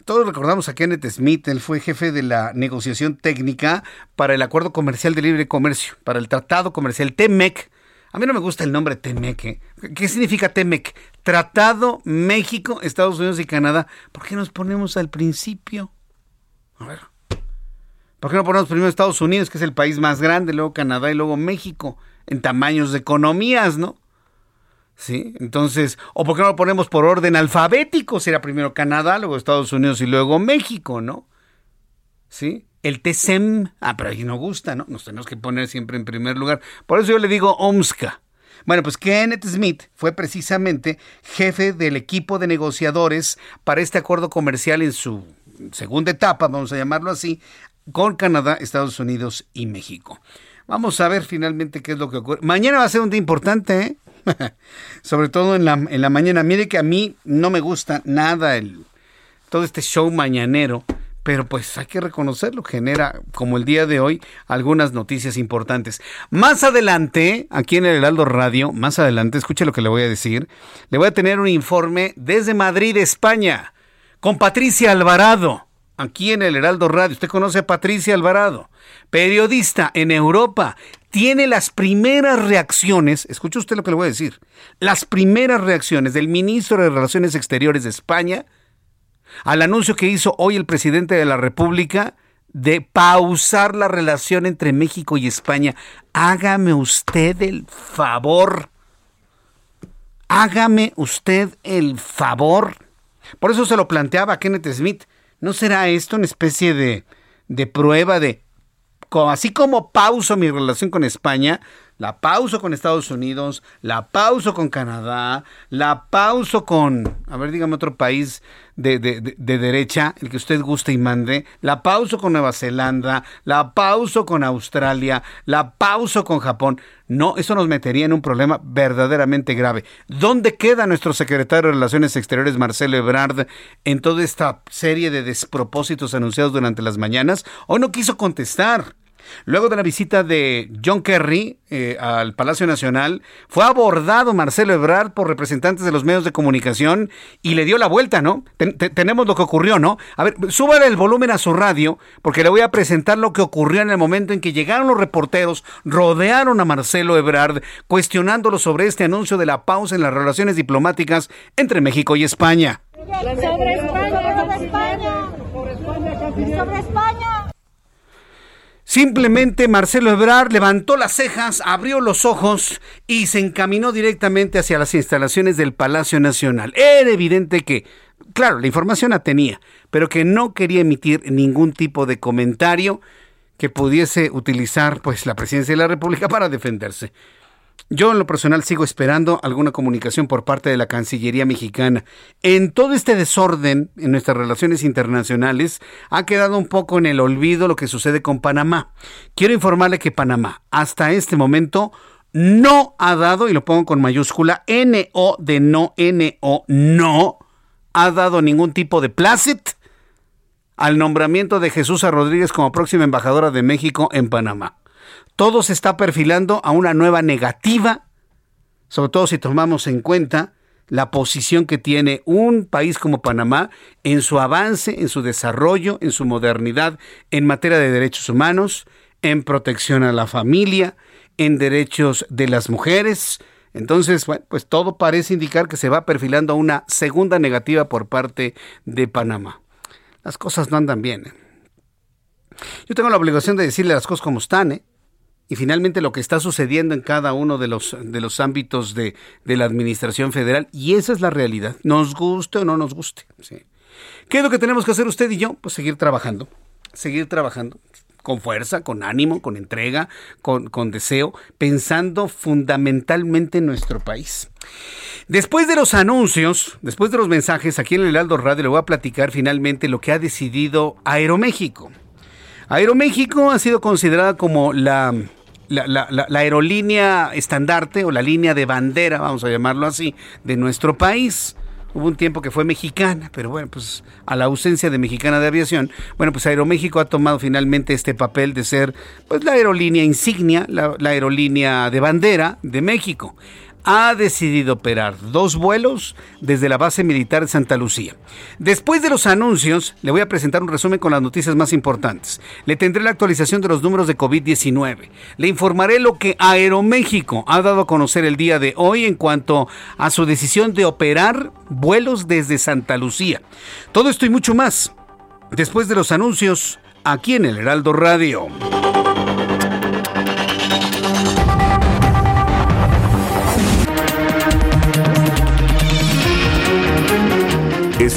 Todos recordamos a Kenneth Smith, él fue jefe de la negociación técnica para el Acuerdo Comercial de Libre Comercio, para el Tratado Comercial TEMEC. A mí no me gusta el nombre TEMEC. ¿eh? ¿Qué significa TEMEC? Tratado México, Estados Unidos y Canadá. ¿Por qué nos ponemos al principio? A ver. ¿Por qué no ponemos primero Estados Unidos, que es el país más grande, luego Canadá y luego México, en tamaños de economías, ¿no? ¿Sí? Entonces, ¿o por qué no lo ponemos por orden alfabético? Será primero Canadá, luego Estados Unidos y luego México, ¿no? ¿Sí? El TSEM, ah, pero ahí no gusta, ¿no? Nos tenemos que poner siempre en primer lugar. Por eso yo le digo OMSCA. Bueno, pues Kenneth Smith fue precisamente jefe del equipo de negociadores para este acuerdo comercial en su segunda etapa, vamos a llamarlo así, con Canadá, Estados Unidos y México. Vamos a ver finalmente qué es lo que ocurre. Mañana va a ser un día importante, ¿eh? *laughs* sobre todo en la, en la mañana. Mire que a mí no me gusta nada el, todo este show mañanero, pero pues hay que reconocerlo, genera, como el día de hoy, algunas noticias importantes. Más adelante, aquí en el Heraldo Radio, más adelante, escuche lo que le voy a decir, le voy a tener un informe desde Madrid, España, con Patricia Alvarado, aquí en el Heraldo Radio. Usted conoce a Patricia Alvarado, periodista en Europa, tiene las primeras reacciones, escuche usted lo que le voy a decir, las primeras reacciones del ministro de Relaciones Exteriores de España al anuncio que hizo hoy el presidente de la República de pausar la relación entre México y España. Hágame usted el favor. Hágame usted el favor. Por eso se lo planteaba Kenneth Smith. ¿No será esto una especie de, de prueba de así como pauso mi relación con España, la pauso con Estados Unidos, la pauso con Canadá, la pauso con, a ver, dígame otro país de, de, derecha, el que usted guste y mande, la pauso con Nueva Zelanda, la pauso con Australia, la pauso con Japón. No, eso nos metería en un problema verdaderamente grave. ¿Dónde queda nuestro secretario de Relaciones Exteriores, Marcelo Ebrard, en toda esta serie de despropósitos anunciados durante las mañanas? Hoy no quiso contestar. Luego de la visita de John Kerry eh, al Palacio Nacional, fue abordado Marcelo Ebrard por representantes de los medios de comunicación y le dio la vuelta, ¿no? tenemos lo que ocurrió, ¿no? A ver, súbale el volumen a su radio porque le voy a presentar lo que ocurrió en el momento en que llegaron los reporteros, rodearon a Marcelo Ebrard, cuestionándolo sobre este anuncio de la pausa en las relaciones diplomáticas entre México y España. Sobre España, sobre España. Sobre España. Simplemente Marcelo Ebrard levantó las cejas, abrió los ojos y se encaminó directamente hacia las instalaciones del Palacio Nacional. Era evidente que, claro, la información la tenía, pero que no quería emitir ningún tipo de comentario que pudiese utilizar pues la presidencia de la República *laughs* para defenderse. Yo en lo personal sigo esperando alguna comunicación por parte de la Cancillería mexicana. En todo este desorden en nuestras relaciones internacionales ha quedado un poco en el olvido lo que sucede con Panamá. Quiero informarle que Panamá hasta este momento no ha dado, y lo pongo con mayúscula, N-O de no, N-O, no, ha dado ningún tipo de placet al nombramiento de Jesús Rodríguez como próxima embajadora de México en Panamá todo se está perfilando a una nueva negativa, sobre todo si tomamos en cuenta la posición que tiene un país como Panamá en su avance, en su desarrollo, en su modernidad en materia de derechos humanos, en protección a la familia, en derechos de las mujeres. Entonces, bueno, pues todo parece indicar que se va perfilando a una segunda negativa por parte de Panamá. Las cosas no andan bien. ¿eh? Yo tengo la obligación de decirle las cosas como están, ¿eh? Y finalmente lo que está sucediendo en cada uno de los, de los ámbitos de, la administración federal. Y esa es la realidad, nos guste o no nos guste. ¿Qué es lo que tenemos que hacer usted y yo? Pues seguir trabajando, seguir trabajando con fuerza, con ánimo, con entrega, con, con deseo, pensando fundamentalmente en nuestro país. Después de los anuncios, después de los mensajes, aquí en el Heraldo Radio le voy a platicar finalmente lo que ha decidido Aeroméxico. Aeroméxico ha sido considerada como la la, aerolínea estandarte o la línea de bandera, vamos a llamarlo así, de nuestro país. Hubo un tiempo que fue mexicana, pero bueno, pues a la ausencia de mexicana de aviación, bueno, pues Aeroméxico ha tomado finalmente este papel de ser pues la aerolínea insignia, la aerolínea de bandera de México ha decidido operar dos vuelos desde la base militar de Santa Lucía. Después de los anuncios, le voy a presentar un resumen con las noticias más importantes. Le tendré la actualización de los números de COVID-19. Le informaré lo que Aeroméxico ha dado a conocer el día de hoy en cuanto a su decisión de operar vuelos desde Santa Lucía. Todo esto y mucho más. Después de los anuncios, aquí en el Heraldo Radio.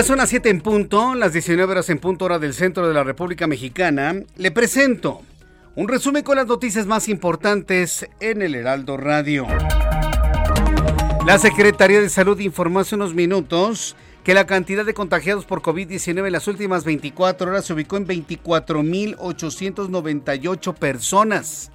Ya son las 7 en punto, las 19 horas en punto hora del centro de la República Mexicana. Le presento un resumen con las noticias más importantes en el Heraldo Radio. La Secretaría de Salud informó hace unos minutos que la cantidad de contagiados por COVID-19 en las últimas 24 horas se ubicó en 24.898 personas.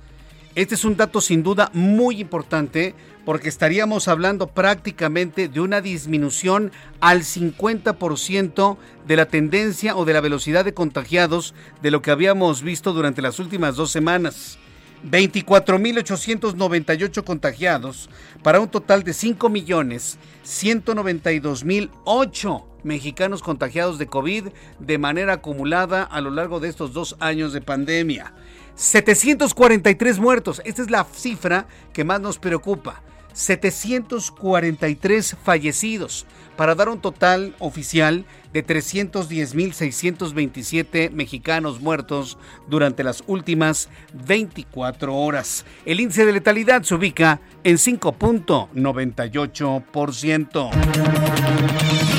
Este es un dato sin duda muy importante porque estaríamos hablando prácticamente de una disminución al 50% de la tendencia o de la velocidad de contagiados de lo que habíamos visto durante las últimas dos semanas. 24.898 contagiados para un total de 5.192.008 mexicanos contagiados de COVID de manera acumulada a lo largo de estos dos años de pandemia. 743 muertos, esta es la cifra que más nos preocupa. 743 fallecidos para dar un total oficial de 310.627 mexicanos muertos durante las últimas 24 horas. El índice de letalidad se ubica en 5.98%.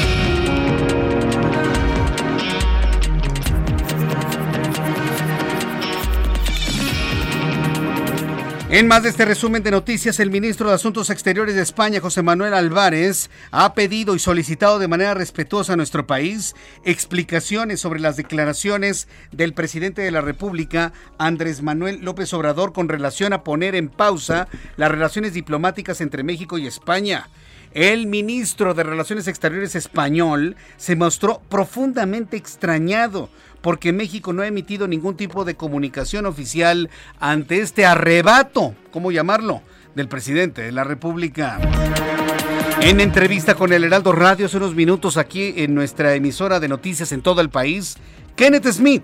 En más de este resumen de noticias, el ministro de Asuntos Exteriores de España, José Manuel Álvarez, ha pedido y solicitado de manera respetuosa a nuestro país explicaciones sobre las declaraciones del presidente de la República, Andrés Manuel López Obrador, con relación a poner en pausa las relaciones diplomáticas entre México y España. El ministro de Relaciones Exteriores español se mostró profundamente extrañado porque México no ha emitido ningún tipo de comunicación oficial ante este arrebato, ¿cómo llamarlo?, del presidente de la República. En entrevista con el Heraldo Radio hace unos minutos aquí en nuestra emisora de noticias en todo el país, Kenneth Smith,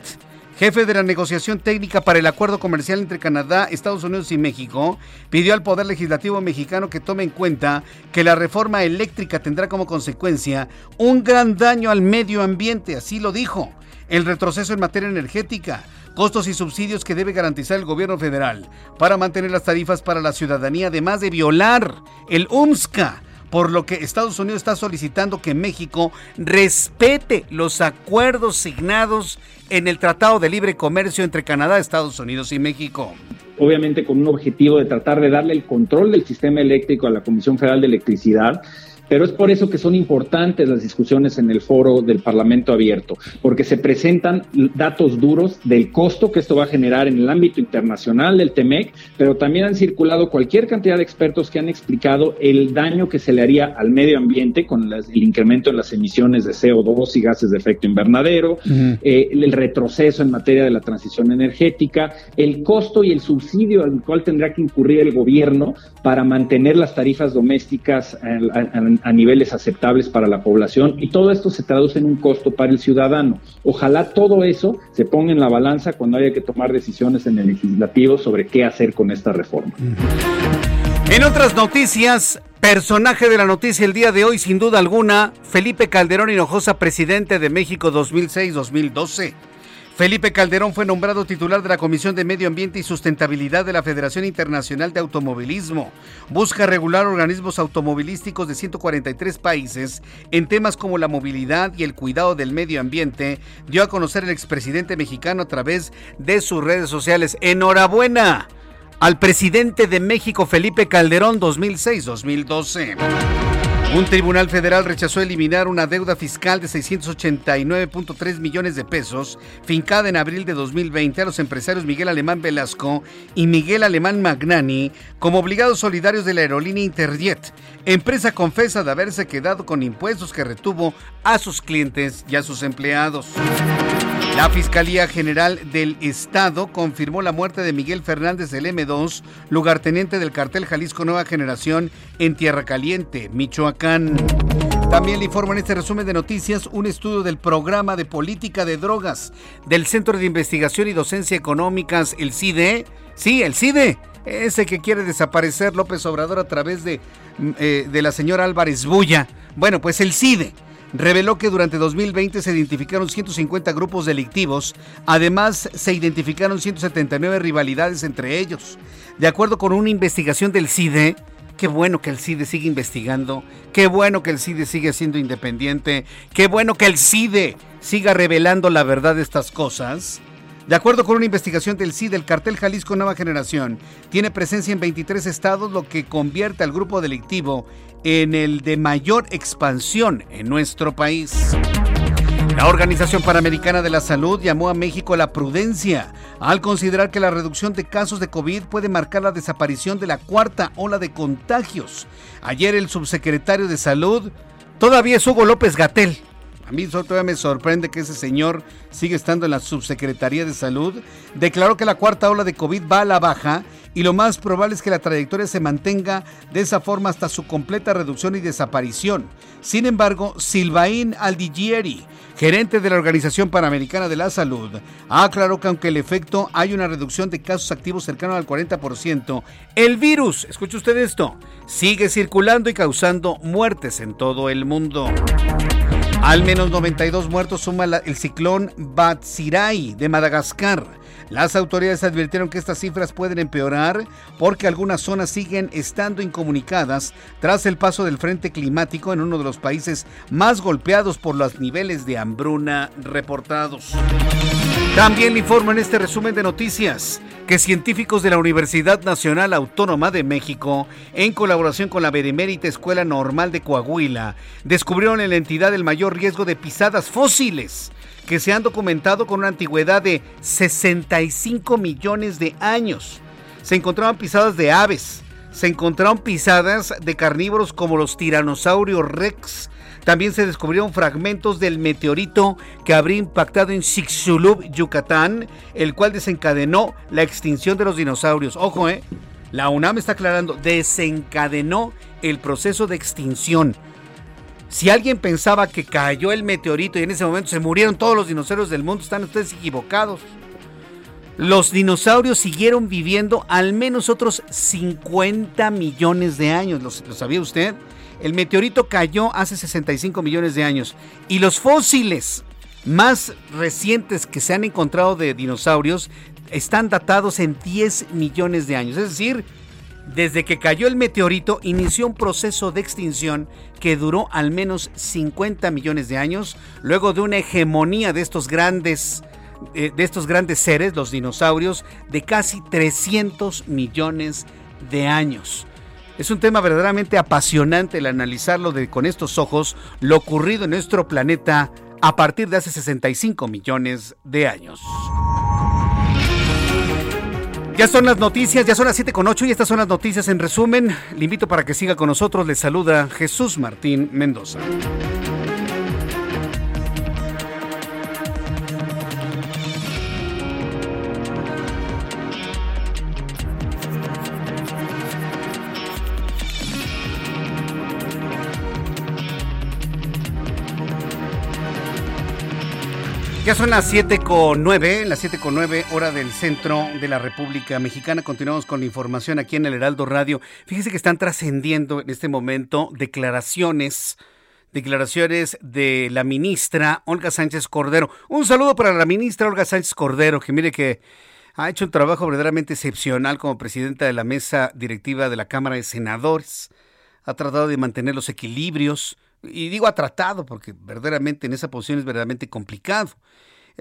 jefe de la negociación técnica para el acuerdo comercial entre Canadá, Estados Unidos y México, pidió al Poder Legislativo mexicano que tome en cuenta que la reforma eléctrica tendrá como consecuencia un gran daño al medio ambiente, así lo dijo, el retroceso en materia energética, costos y subsidios que debe garantizar el gobierno federal para mantener las tarifas para la ciudadanía, además de violar el UMSCA por lo que Estados Unidos está solicitando que México respete los acuerdos signados en el Tratado de Libre Comercio entre Canadá, Estados Unidos y México. Obviamente con un objetivo de tratar de darle el control del sistema eléctrico a la Comisión Federal de Electricidad pero es por eso que son importantes las discusiones en el foro del Parlamento abierto, porque se presentan datos duros del costo que esto va a generar en el ámbito internacional del TEMEC, pero también han circulado cualquier cantidad de expertos que han explicado el daño que se le haría al medio ambiente con el incremento en las emisiones de CO2 y gases de efecto invernadero, eh, el retroceso en materia de la transición energética, el costo y el subsidio al cual tendrá que incurrir el gobierno para mantener las tarifas domésticas a niveles aceptables para la población y todo esto se traduce en un costo para el ciudadano. Ojalá todo eso se ponga en la balanza cuando haya que tomar decisiones en el legislativo sobre qué hacer con esta reforma. En otras noticias, personaje de la noticia el día de hoy, sin duda alguna, Felipe Calderón Hinojosa, presidente de México 2006-2012. Felipe Calderón fue nombrado titular de la Comisión de Medio Ambiente y Sustentabilidad de la Federación Internacional de Automovilismo. Busca regular organismos automovilísticos de 143 países en temas como la movilidad y el cuidado del medio ambiente, dio a conocer el expresidente mexicano a través de sus redes sociales. Enhorabuena al presidente de México, Felipe Calderón, 2006-2012. Un tribunal federal rechazó eliminar una deuda fiscal de 689.3 millones de pesos fincada en abril de 2020 a los empresarios Miguel Alemán Velasco y Miguel Alemán Magnani como obligados solidarios de la aerolínea Interjet, empresa confesa de haberse quedado con impuestos que retuvo a sus clientes y a sus empleados. La Fiscalía General del Estado confirmó la muerte de Miguel Fernández del M2, lugarteniente del cartel Jalisco Nueva Generación en Tierra Caliente, Michoacán. También le informo en este resumen de noticias un estudio del programa de política de drogas del Centro de Investigación y Docencia Económicas, el CIDE. Sí, el CIDE. Ese que quiere desaparecer López Obrador a través de, mm, eh, de la señora Álvarez Bulla. Bueno, pues el CIDE reveló que durante 2020 se identificaron 150 grupos delictivos, además se identificaron 179 rivalidades entre ellos. De acuerdo con una investigación del CIDE, qué bueno que el CIDE sigue investigando, qué bueno que el CIDE sigue siendo independiente, qué bueno que el CIDE siga revelando la verdad de estas cosas. De acuerdo con una investigación del CIDE, el cartel Jalisco Nueva Generación tiene presencia en 23 estados, lo que convierte al grupo delictivo en el de mayor expansión en nuestro país. La Organización Panamericana de la Salud llamó a México a la prudencia al considerar que la reducción de casos de COVID puede marcar la desaparición de la cuarta ola de contagios. Ayer el subsecretario de Salud todavía es Hugo López Gatel a mí todavía me sorprende que ese señor siga estando en la Subsecretaría de Salud. Declaró que la cuarta ola de COVID va a la baja y lo más probable es que la trayectoria se mantenga de esa forma hasta su completa reducción y desaparición. Sin embargo, Silvain Aldigieri, gerente de la Organización Panamericana de la Salud, aclaró que aunque el efecto hay una reducción de casos activos cercano al 40%, el virus, escuche usted esto, sigue circulando y causando muertes en todo el mundo. Al menos 92 muertos suma el ciclón Batsirai de Madagascar. Las autoridades advirtieron que estas cifras pueden empeorar porque algunas zonas siguen estando incomunicadas tras el paso del frente climático en uno de los países más golpeados por los niveles de hambruna reportados. También le informo en este resumen de noticias que científicos de la Universidad Nacional Autónoma de México, en colaboración con la Benemérita Escuela Normal de Coahuila, descubrieron en la entidad el mayor riesgo de pisadas fósiles que se han documentado con una antigüedad de 65 millones de años. Se encontraban pisadas de aves, se encontraron pisadas de carnívoros como los tiranosaurios rex, también se descubrieron fragmentos del meteorito que habría impactado en Chicxulub, Yucatán, el cual desencadenó la extinción de los dinosaurios. Ojo, ¿eh? La UNAM está aclarando, desencadenó el proceso de extinción. Si alguien pensaba que cayó el meteorito y en ese momento se murieron todos los dinosaurios del mundo, están ustedes equivocados. Los dinosaurios siguieron viviendo al menos otros 50 millones de años. ¿Lo, sabía usted? El meteorito cayó hace 65 millones de años. Y los fósiles más recientes que se han encontrado de dinosaurios están datados en 10 millones de años. Es decir, desde que cayó el meteorito inició un proceso de extinción que duró al menos 50 millones de años, luego de una hegemonía de estos grandes eh, de estos grandes seres, los dinosaurios, de casi 300 millones de años. Es un tema verdaderamente apasionante el analizarlo de, con estos ojos, lo ocurrido en nuestro planeta a partir de hace 65 millones de años. Ya son las noticias, ya son las 7 con 8 y estas son las noticias en resumen. Le invito para que siga con nosotros. Le saluda Jesús Martín Mendoza. Son las 7 con 9, las 7 con 9 hora del centro de la República Mexicana. Continuamos con la información aquí en el Heraldo Radio. Fíjese que están trascendiendo en este momento declaraciones, declaraciones de la ministra Olga Sánchez Cordero. Un saludo para la ministra Olga Sánchez Cordero, que mire que ha hecho un trabajo verdaderamente excepcional como presidenta de la mesa directiva de la Cámara de Senadores. Ha tratado de mantener los equilibrios, y digo ha tratado porque verdaderamente en esa posición es verdaderamente complicado.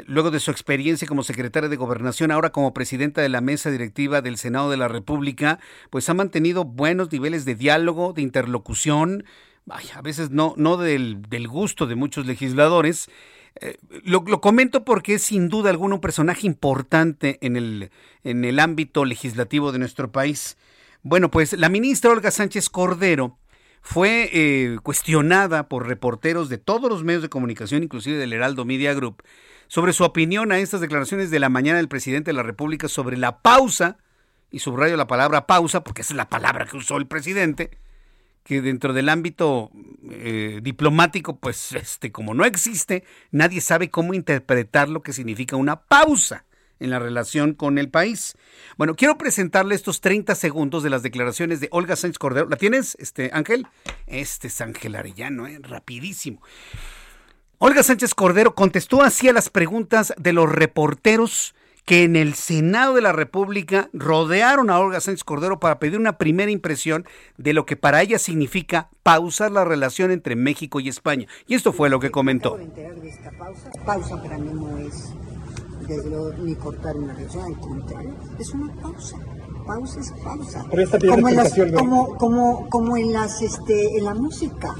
Luego de su experiencia como secretaria de Gobernación, ahora como presidenta de la mesa directiva del Senado de la República, pues ha mantenido buenos niveles de diálogo, de interlocución, a veces no, no del, gusto de muchos legisladores. Eh, lo, lo, comento porque es sin duda alguna un personaje importante en el, en el ámbito legislativo de nuestro país. Bueno, pues la ministra Olga Sánchez Cordero fue eh, cuestionada por reporteros de todos los medios de comunicación, inclusive del Heraldo Media Group, sobre su opinión a estas declaraciones de la mañana del presidente de la República sobre la pausa, y subrayo la palabra pausa porque esa es la palabra que usó el presidente, que dentro del ámbito eh, diplomático, pues este, como no existe, nadie sabe cómo interpretar lo que significa una pausa en la relación con el país. Bueno, quiero presentarle estos 30 segundos de las declaraciones de Olga Sánchez Cordero. ¿La tienes, este Ángel? Este es Ángel Arellano, ¿eh? rapidísimo. Olga Sánchez Cordero contestó así a las preguntas de los reporteros que en el Senado de la República rodearon a Olga Sánchez Cordero para pedir una primera impresión de lo que para ella significa pausar la relación entre México y España. Y esto fue lo que comentó. pausa. pausa para mí no es ni cortar una relación, al contrario, es una pausa. Pausa es pausa. como, en las, como, como, como en las este en la música.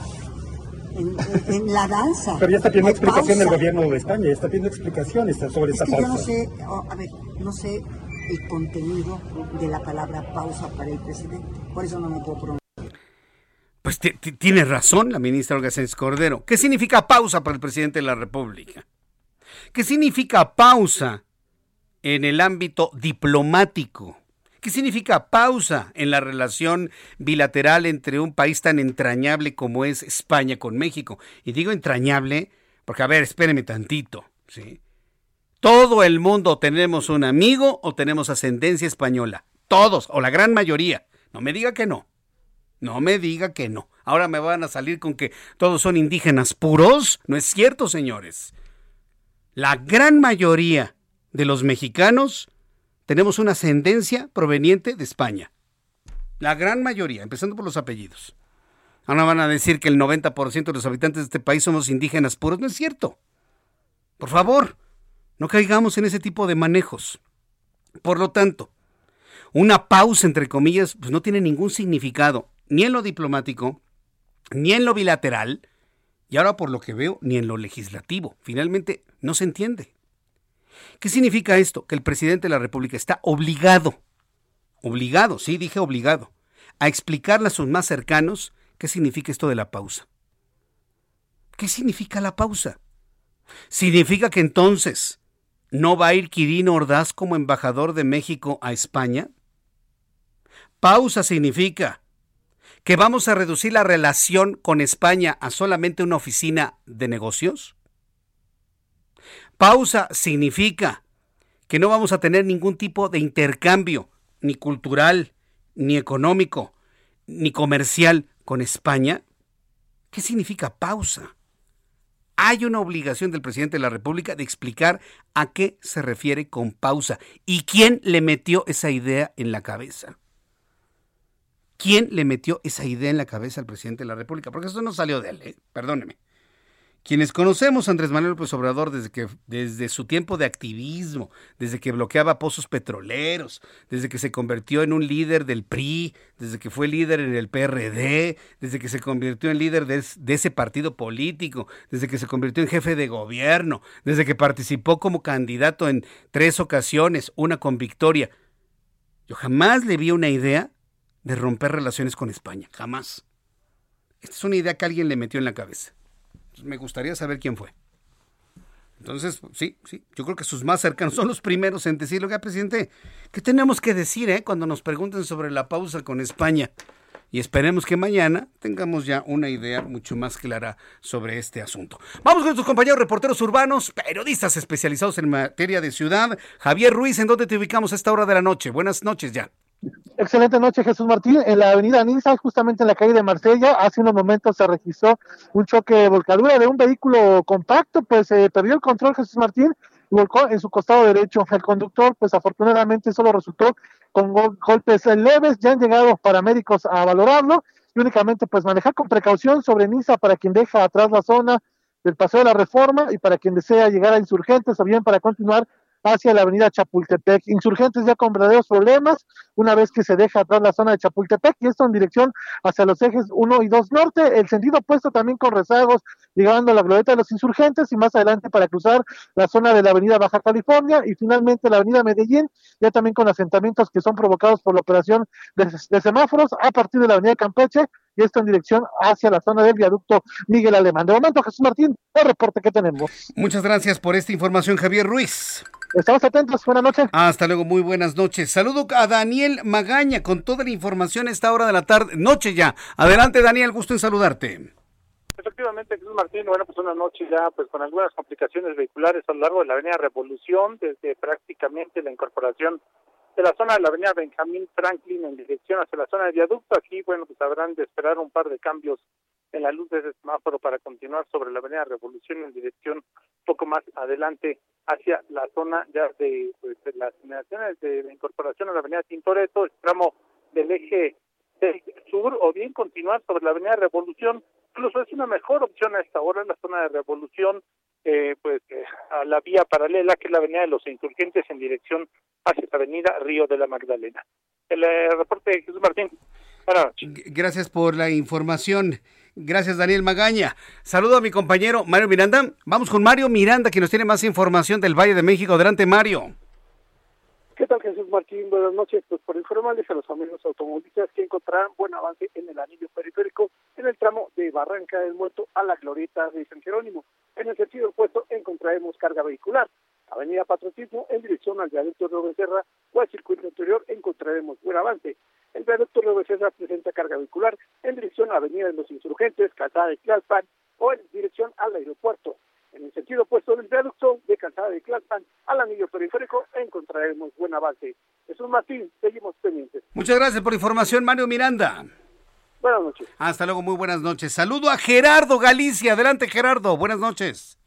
En, en, la danza. Pero ya está pidiendo explicación del gobierno de España, ya está pidiendo explicaciones sobre esta pausa. Yo no sé, oh, a ver, no sé el contenido de la palabra pausa para el presidente, por eso no me puedo pronunciar. Pues tiene razón la ministra Olga Sánchez Cordero. ¿Qué significa pausa para el presidente de la República? ¿Qué significa pausa en el ámbito diplomático? ¿Qué significa pausa en la relación bilateral entre un país tan entrañable como es España con México? Y digo entrañable porque, a ver, espéreme tantito, ¿sí? Todo el mundo tenemos un amigo o tenemos ascendencia española. Todos, o la gran mayoría. No me diga que no. No me diga que no. Ahora me van a salir con que todos son indígenas puros. No es cierto, señores la gran mayoría de los mexicanos tenemos una ascendencia proveniente de España. La gran mayoría, empezando por los apellidos. Ahora van a decir que el 90% de los habitantes de este país somos indígenas puros. No es cierto. Por favor, no caigamos en ese tipo de manejos. Por lo tanto, una pausa, entre comillas, pues no tiene ningún significado, ni en lo diplomático, ni en lo bilateral, y ahora por lo que veo, ni en lo legislativo. Finalmente, no se entiende. ¿Qué significa esto? Que el presidente de la República está obligado, obligado, sí, dije obligado, a explicarle a sus más cercanos qué significa esto de la pausa. ¿Qué significa la pausa? ¿Significa que entonces no va a ir Quirino Ordaz como embajador de México a España? Pausa significa que vamos a reducir la relación con España a solamente una oficina de negocios. Pausa significa que no vamos a tener ningún tipo de intercambio, ni cultural, ni económico, ni comercial con España. ¿Qué significa pausa? Hay una obligación del presidente de la República de explicar a qué se refiere con pausa y quién le metió esa idea en la cabeza. ¿Quién le metió esa idea en la cabeza al presidente de la República? Porque eso no salió de él, ¿eh? perdóneme. Quienes conocemos a Andrés Manuel López Obrador desde, que, desde su tiempo de activismo, desde que bloqueaba pozos petroleros, desde que se convirtió en un líder del PRI, desde que fue líder en el PRD, desde que se convirtió en líder de, de ese partido político, desde que se convirtió en jefe de gobierno, desde que participó como candidato en tres ocasiones, una con victoria. Yo jamás le vi una idea de romper relaciones con España, jamás. Esta es una idea que alguien le metió en la cabeza. me gustaría saber quién fue. Entonces, sí, sí, yo creo que sus más cercanos son los primeros en decirlo, que presidente, ¿qué tenemos que decir eh, cuando nos pregunten sobre la pausa con España? Y esperemos que mañana tengamos ya una idea mucho más clara sobre este asunto. Vamos con nuestros compañeros reporteros urbanos, periodistas especializados en materia de ciudad. Javier Ruiz, ¿en dónde te ubicamos a esta hora de la noche? Buenas noches ya. Excelente noche, Jesús Martín. En la avenida Niza, justamente en la calle de Marsella, hace unos momentos se registró un choque de volcadura de un vehículo compacto, pues se perdió el control Jesús Martín y volcó en su costado derecho. El conductor, pues afortunadamente solo resultó con golpes leves, ya han llegado paramédicos a valorarlo y únicamente pues manejar con precaución sobre Niza para quien deja atrás la zona del Paseo de la Reforma y para quien desea llegar a Insurgentes o bien para continuar hacia la avenida Chapultepec. Insurgentes ya con verdaderos problemas una vez que se deja atrás la zona de Chapultepec y esto en dirección hacia los ejes 1 y 2 norte, el sentido opuesto también con rezagos llegando a la glorieta de los insurgentes y más adelante para cruzar la zona de la avenida Baja California y finalmente la avenida Medellín, ya también con asentamientos que son provocados por la operación de, semáforos a partir de la avenida Campeche y esto en dirección hacia la zona del viaducto Miguel Alemán. De momento, Jesús Martín, el reporte que tenemos. Muchas gracias por esta información, Javier Ruiz. Estamos atentos, buenas noches. Hasta luego, muy buenas noches. Saludo a Daniel Magaña con toda la información a esta hora de la tarde, noche ya. Adelante, Daniel, gusto en saludarte. Efectivamente, Jesús Martín, bueno, pues una noche ya pues con algunas complicaciones vehiculares a lo largo de la avenida Revolución, desde prácticamente la incorporación de la zona de la avenida Benjamín Franklin en dirección hacia la zona de viaducto. Aquí, bueno, pues habrán de esperar un par de cambios en la luz de ese semáforo para continuar sobre la avenida Revolución en dirección poco más adelante hacia la zona ya de, pues, las inmediaciones de la incorporación a la avenida Tintoretto, el tramo del eje sur, o bien continuar sobre la avenida Revolución. Incluso es una mejor opción a esta hora en la zona de Revolución, eh, pues eh, a la vía paralela que es la avenida de los insurgentes en dirección hacia la avenida Río de la Magdalena. El eh, reporte de Jesús Martín. Gracias por la información. Gracias, Daniel Magaña. Saludo a mi compañero Mario Miranda. Vamos con Mario Miranda, que nos tiene más información del Valle de México. Adelante, Mario. ¿Qué tal, Jesús Martín? Buenas noches. Pues por informarles a los amigos automovilistas que encontrarán buen avance en el anillo periférico en el tramo de Barranca del Muerto a la Glorieta de San Jerónimo. En el sentido opuesto encontraremos carga vehicular. Avenida Patriotismo en dirección al viaducto de Becerra o al circuito interior encontraremos buen avance. El viaducto de Becerra presenta carga vehicular en dirección a Avenida de los Insurgentes, Calzada de Tlalpan o en dirección al aeropuerto. En el sentido opuesto del viaducto de Calzada de Tlalpan al anillo periférico encontraremos buen avance. Jesús Martín, seguimos pendientes. Muchas gracias por la información, Mario Miranda. Buenas noches. Hasta luego, muy buenas noches. Saludo a Gerardo Galicia. Adelante, Gerardo. Buenas noches.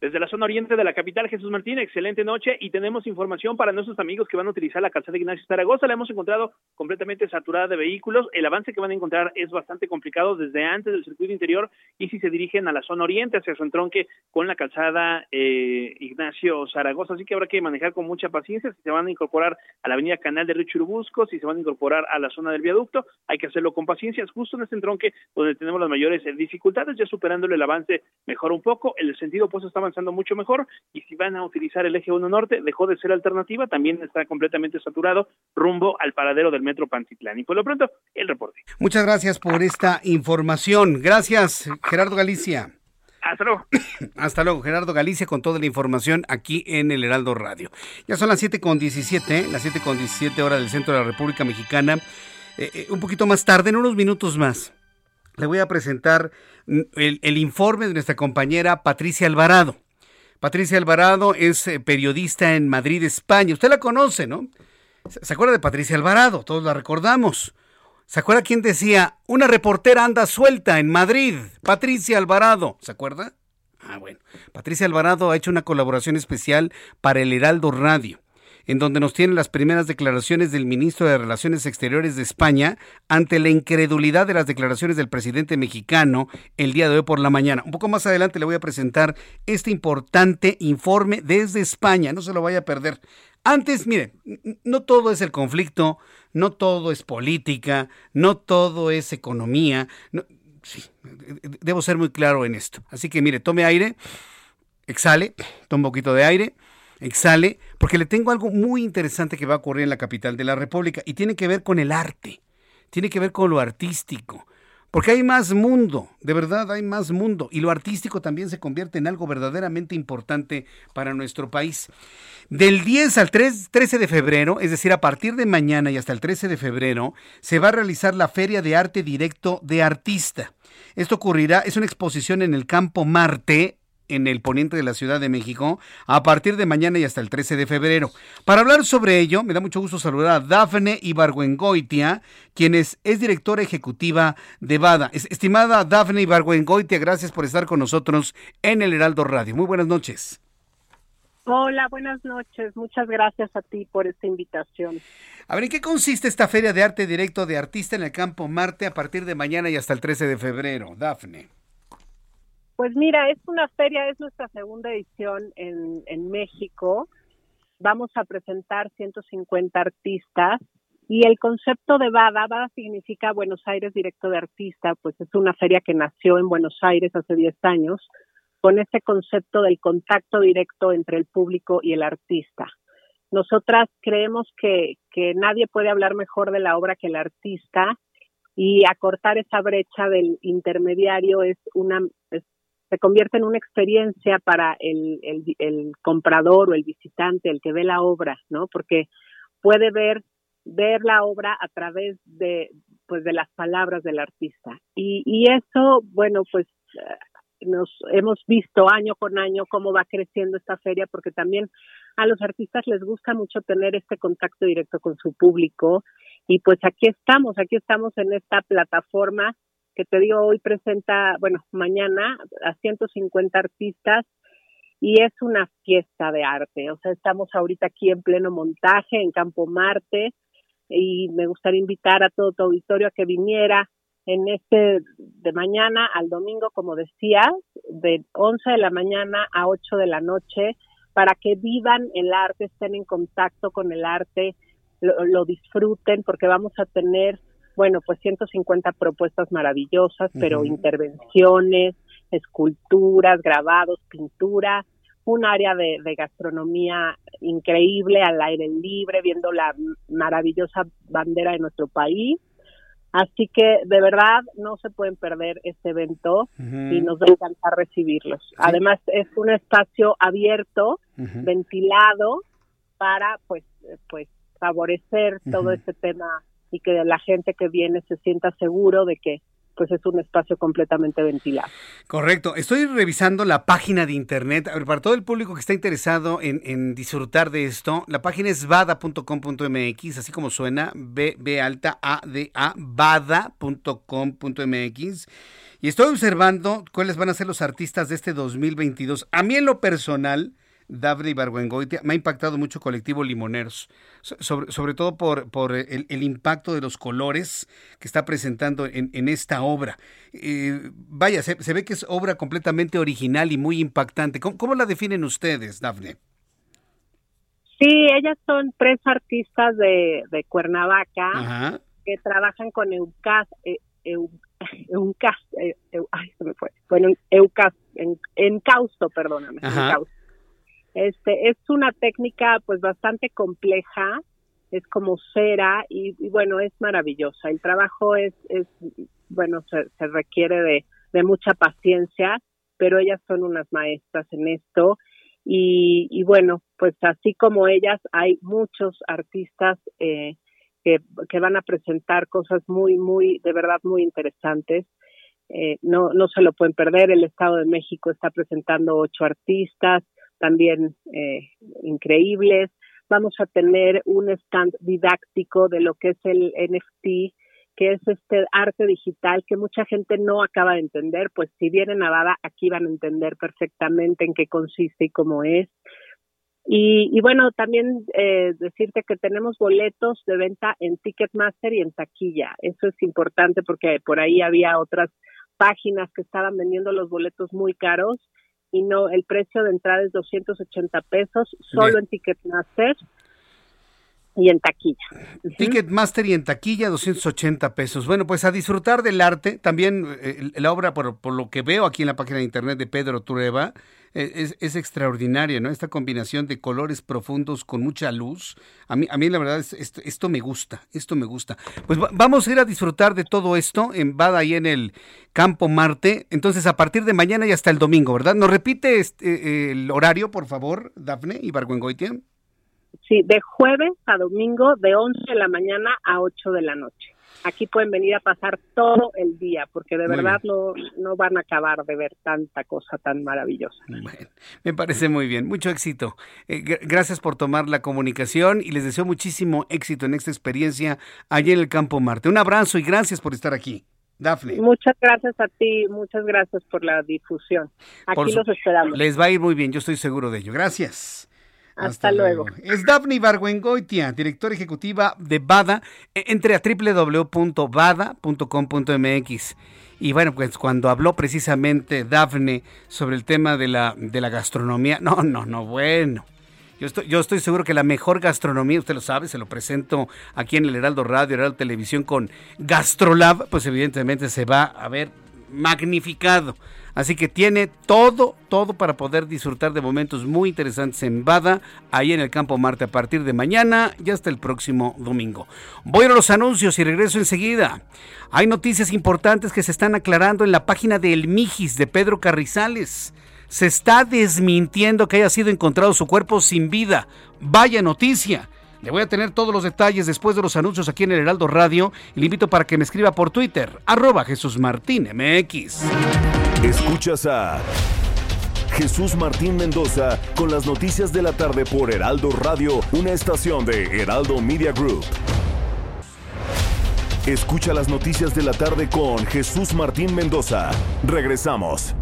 Desde la zona oriente de la capital, Jesús Martín, excelente noche y tenemos información para nuestros amigos que van a utilizar la calzada Ignacio Zaragoza. La hemos encontrado completamente saturada de vehículos. El avance que van a encontrar es bastante complicado desde antes del circuito interior y si se dirigen a la zona oriente, hacia su entronque con la calzada eh, Ignacio Zaragoza. Así que habrá que manejar con mucha paciencia si se van a incorporar a la avenida Canal de Río Churubusco, si se van a incorporar a la zona del viaducto. Hay que hacerlo con paciencia, es justo en este entronque donde tenemos las mayores dificultades, ya superándole el avance mejor un poco. El sentido opuesto está avanzando mucho mejor y si van a utilizar el eje 1 norte dejó de ser alternativa, también está completamente saturado rumbo al paradero del metro Pantitlán. Y por lo pronto, el reporte. Muchas gracias por esta información. Gracias, Gerardo Galicia. Hasta luego. *coughs* Hasta luego, Gerardo Galicia, con toda la información aquí en el Heraldo Radio. Ya son las 7 con 17, las 7 con 17 horas del centro de la República Mexicana. eh, eh, un poquito más tarde, en unos minutos más, le voy a presentar el, informe de nuestra compañera Patricia Alvarado. Patricia Alvarado es eh, periodista en Madrid, España. Usted la conoce, ¿no? ¿Se acuerda de Patricia Alvarado? Todos la recordamos. ¿Se acuerda quién decía, una reportera anda suelta en Madrid? Patricia Alvarado. ¿Se acuerda? Ah, bueno. Patricia Alvarado ha hecho una colaboración especial para el Heraldo Radio en donde nos tienen las primeras declaraciones del ministro de Relaciones Exteriores de España ante la incredulidad de las declaraciones del presidente mexicano el día de hoy por la mañana. Un poco más adelante le voy a presentar este importante informe desde España, no se lo vaya a perder. Antes, mire, no todo es el conflicto, no todo es política, no todo es economía. sí, debo ser muy claro en esto. Así que mire, tome aire, exhale, tome un poquito de aire exhale, porque le tengo algo muy interesante que va a ocurrir en la capital de la República y tiene que ver con el arte, tiene que ver con lo artístico. Porque hay más mundo, de verdad hay más mundo, y lo artístico también se convierte en algo verdaderamente importante para nuestro país. Del 10 al 13 de febrero, es decir, a partir de mañana y hasta el 13 de febrero, se va a realizar la Feria de Arte Directo de Artista. Esto ocurrirá, es una exposición en el Campo Marte, en el poniente de la Ciudad de México a partir de mañana y hasta el 13 de febrero. Para hablar sobre ello, me da mucho gusto saludar a Dafne Ibargüengoitia, quien es, directora ejecutiva de BADA. Estimada Dafne Ibargüengoitia, gracias por estar con nosotros en el Heraldo Radio. Muy buenas noches. Hola, buenas noches. Muchas gracias a ti por esta invitación. A ver, ¿en qué consiste esta Feria de Arte Directo de Artista en el Campo Marte a partir de mañana y hasta el 13 de febrero? Dafne. Pues mira, es una feria, es nuestra segunda edición en, México. Vamos a presentar 150 artistas y el concepto de BADA, BADA significa Buenos Aires Directo de Artista, pues es una feria que nació en Buenos Aires hace 10 años con ese concepto del contacto directo entre el público y el artista. Nosotras creemos que, que nadie puede hablar mejor de la obra que el artista y acortar esa brecha del intermediario es una se convierte en una experiencia para el, el, comprador o el visitante, el que ve la obra, ¿no? Porque puede ver ver la obra a través de pues de las palabras del artista y, y eso bueno pues eh, nos hemos visto año con año cómo va creciendo esta feria porque también a los artistas les gusta mucho tener este contacto directo con su público y pues aquí estamos aquí estamos en esta plataforma que te digo hoy presenta, bueno, mañana a 150 artistas y es una fiesta de arte. O sea, estamos ahorita aquí en pleno montaje en Campo Marte y me gustaría invitar a todo tu auditorio a que viniera en este de mañana al domingo, como decías, de 11 de la mañana a 8 de la noche, para que vivan el arte, estén en contacto con el arte, lo, lo disfruten, porque vamos a tener bueno, pues 150 propuestas maravillosas, pero intervenciones, esculturas, grabados, pintura, un área de, gastronomía increíble al aire libre, viendo la maravillosa bandera de nuestro país. Así que de verdad no se pueden perder este evento y nos va a encantar recibirlos. Además es un espacio abierto, ventilado para pues pues favorecer todo este tema y que la gente que viene se sienta seguro de que pues es un espacio completamente ventilado. Correcto. Estoy revisando la página de internet. para todo el público que está interesado en, disfrutar de esto, la página es bada.com.mx, así como suena, B, B alta A D A, bada.com.mx. Y estoy observando cuáles van a ser los artistas de este 2022. A mí en lo personal, Daphne Ibargüengoitia, me ha impactado mucho Colectivo Limoneros, sobre, sobre todo por, por el, impacto de los colores que está presentando en, esta obra. Eh, vaya, se, ve que es obra completamente original y muy impactante. ¿Cómo, la definen ustedes, Dafne? Sí, ellas son tres artistas de, Cuernavaca que trabajan con Eucas, eh, *laughs* Eucas, eh, ay, se me fue. Bueno, Eucas, en, Encausto, perdóname, Encausto. Este, es una técnica pues bastante compleja, es como cera y, bueno, es maravillosa. El trabajo es, es bueno, se, requiere de, mucha paciencia, pero ellas son unas maestras en esto. Y, bueno, pues así como ellas, hay muchos artistas eh, que, que van a presentar cosas muy, muy, de verdad muy interesantes. Eh, no, no se lo pueden perder. El Estado de México está presentando ocho artistas, también eh, increíbles. Vamos a tener un stand didáctico de lo que es el NFT, que es este arte digital que mucha gente no acaba de entender, pues si vienen a Bada, aquí van a entender perfectamente en qué consiste y cómo es. Y, y bueno, también eh, decirte que tenemos boletos de venta en Ticketmaster y en taquilla. Eso es importante porque por ahí había otras páginas que estaban vendiendo los boletos muy caros y no, el precio de entrada es 280 pesos solo en Ticketmaster y en taquilla. Ticketmaster y en taquilla 280 pesos. Bueno, pues a disfrutar del arte. También eh, la obra, por, por, lo que veo aquí en la página de internet de Pedro Trueba, eh, es, es, extraordinaria, ¿no? Esta combinación de colores profundos con mucha luz. A mí, a mí la verdad, es, esto, me gusta, esto me gusta. Pues vamos a ir a disfrutar de todo esto en Bada y en el Campo Marte. Entonces, a partir de mañana y hasta el domingo, ¿verdad? ¿Nos repite este, el horario, por favor, Dafne y Barguengoitia? Sí, de jueves a domingo, de 11 de la mañana a 8 de la noche. Aquí pueden venir a pasar todo el día, porque de verdad no, no van a acabar de ver tanta cosa tan maravillosa. Bueno, me parece muy bien. Mucho éxito. Eh, gracias por tomar la comunicación y les deseo muchísimo éxito en esta experiencia allí en el Campo Marte. Un abrazo y gracias por estar aquí. Dafne. Muchas gracias a ti, muchas gracias por la difusión. Aquí los esperamos. Les va a ir muy bien, yo estoy seguro de ello. Gracias. Hasta, luego. Es Daphne Barguengoitia, directora ejecutiva de BADA. Entre a www.bada.com.mx. Y bueno, pues cuando habló precisamente Daphne sobre el tema de la, de la gastronomía, no, no, no, bueno. Yo estoy, yo estoy seguro que la mejor gastronomía, usted lo sabe, se lo presento aquí en el Heraldo Radio, Heraldo Televisión con Gastrolab, pues evidentemente se va a ver magnificado. Así que tiene todo, todo para poder disfrutar de momentos muy interesantes en Bada, ahí en el Campo Marte a partir de mañana y hasta el próximo domingo. Voy a los anuncios y regreso enseguida. Hay noticias importantes que se están aclarando en la página de El Mijis de Pedro Carrizales. Se está desmintiendo que haya sido encontrado su cuerpo sin vida. Vaya noticia. Le voy a tener todos los detalles después de los anuncios aquí en el Heraldo Radio le invito para que me escriba por Twitter, arroba Jesús Martín MX. Escuchas a Jesús Martín Mendoza con las noticias de la tarde por Heraldo Radio, una estación de Heraldo Media Group. Escucha las noticias de la tarde con Jesús Martín Mendoza. Regresamos.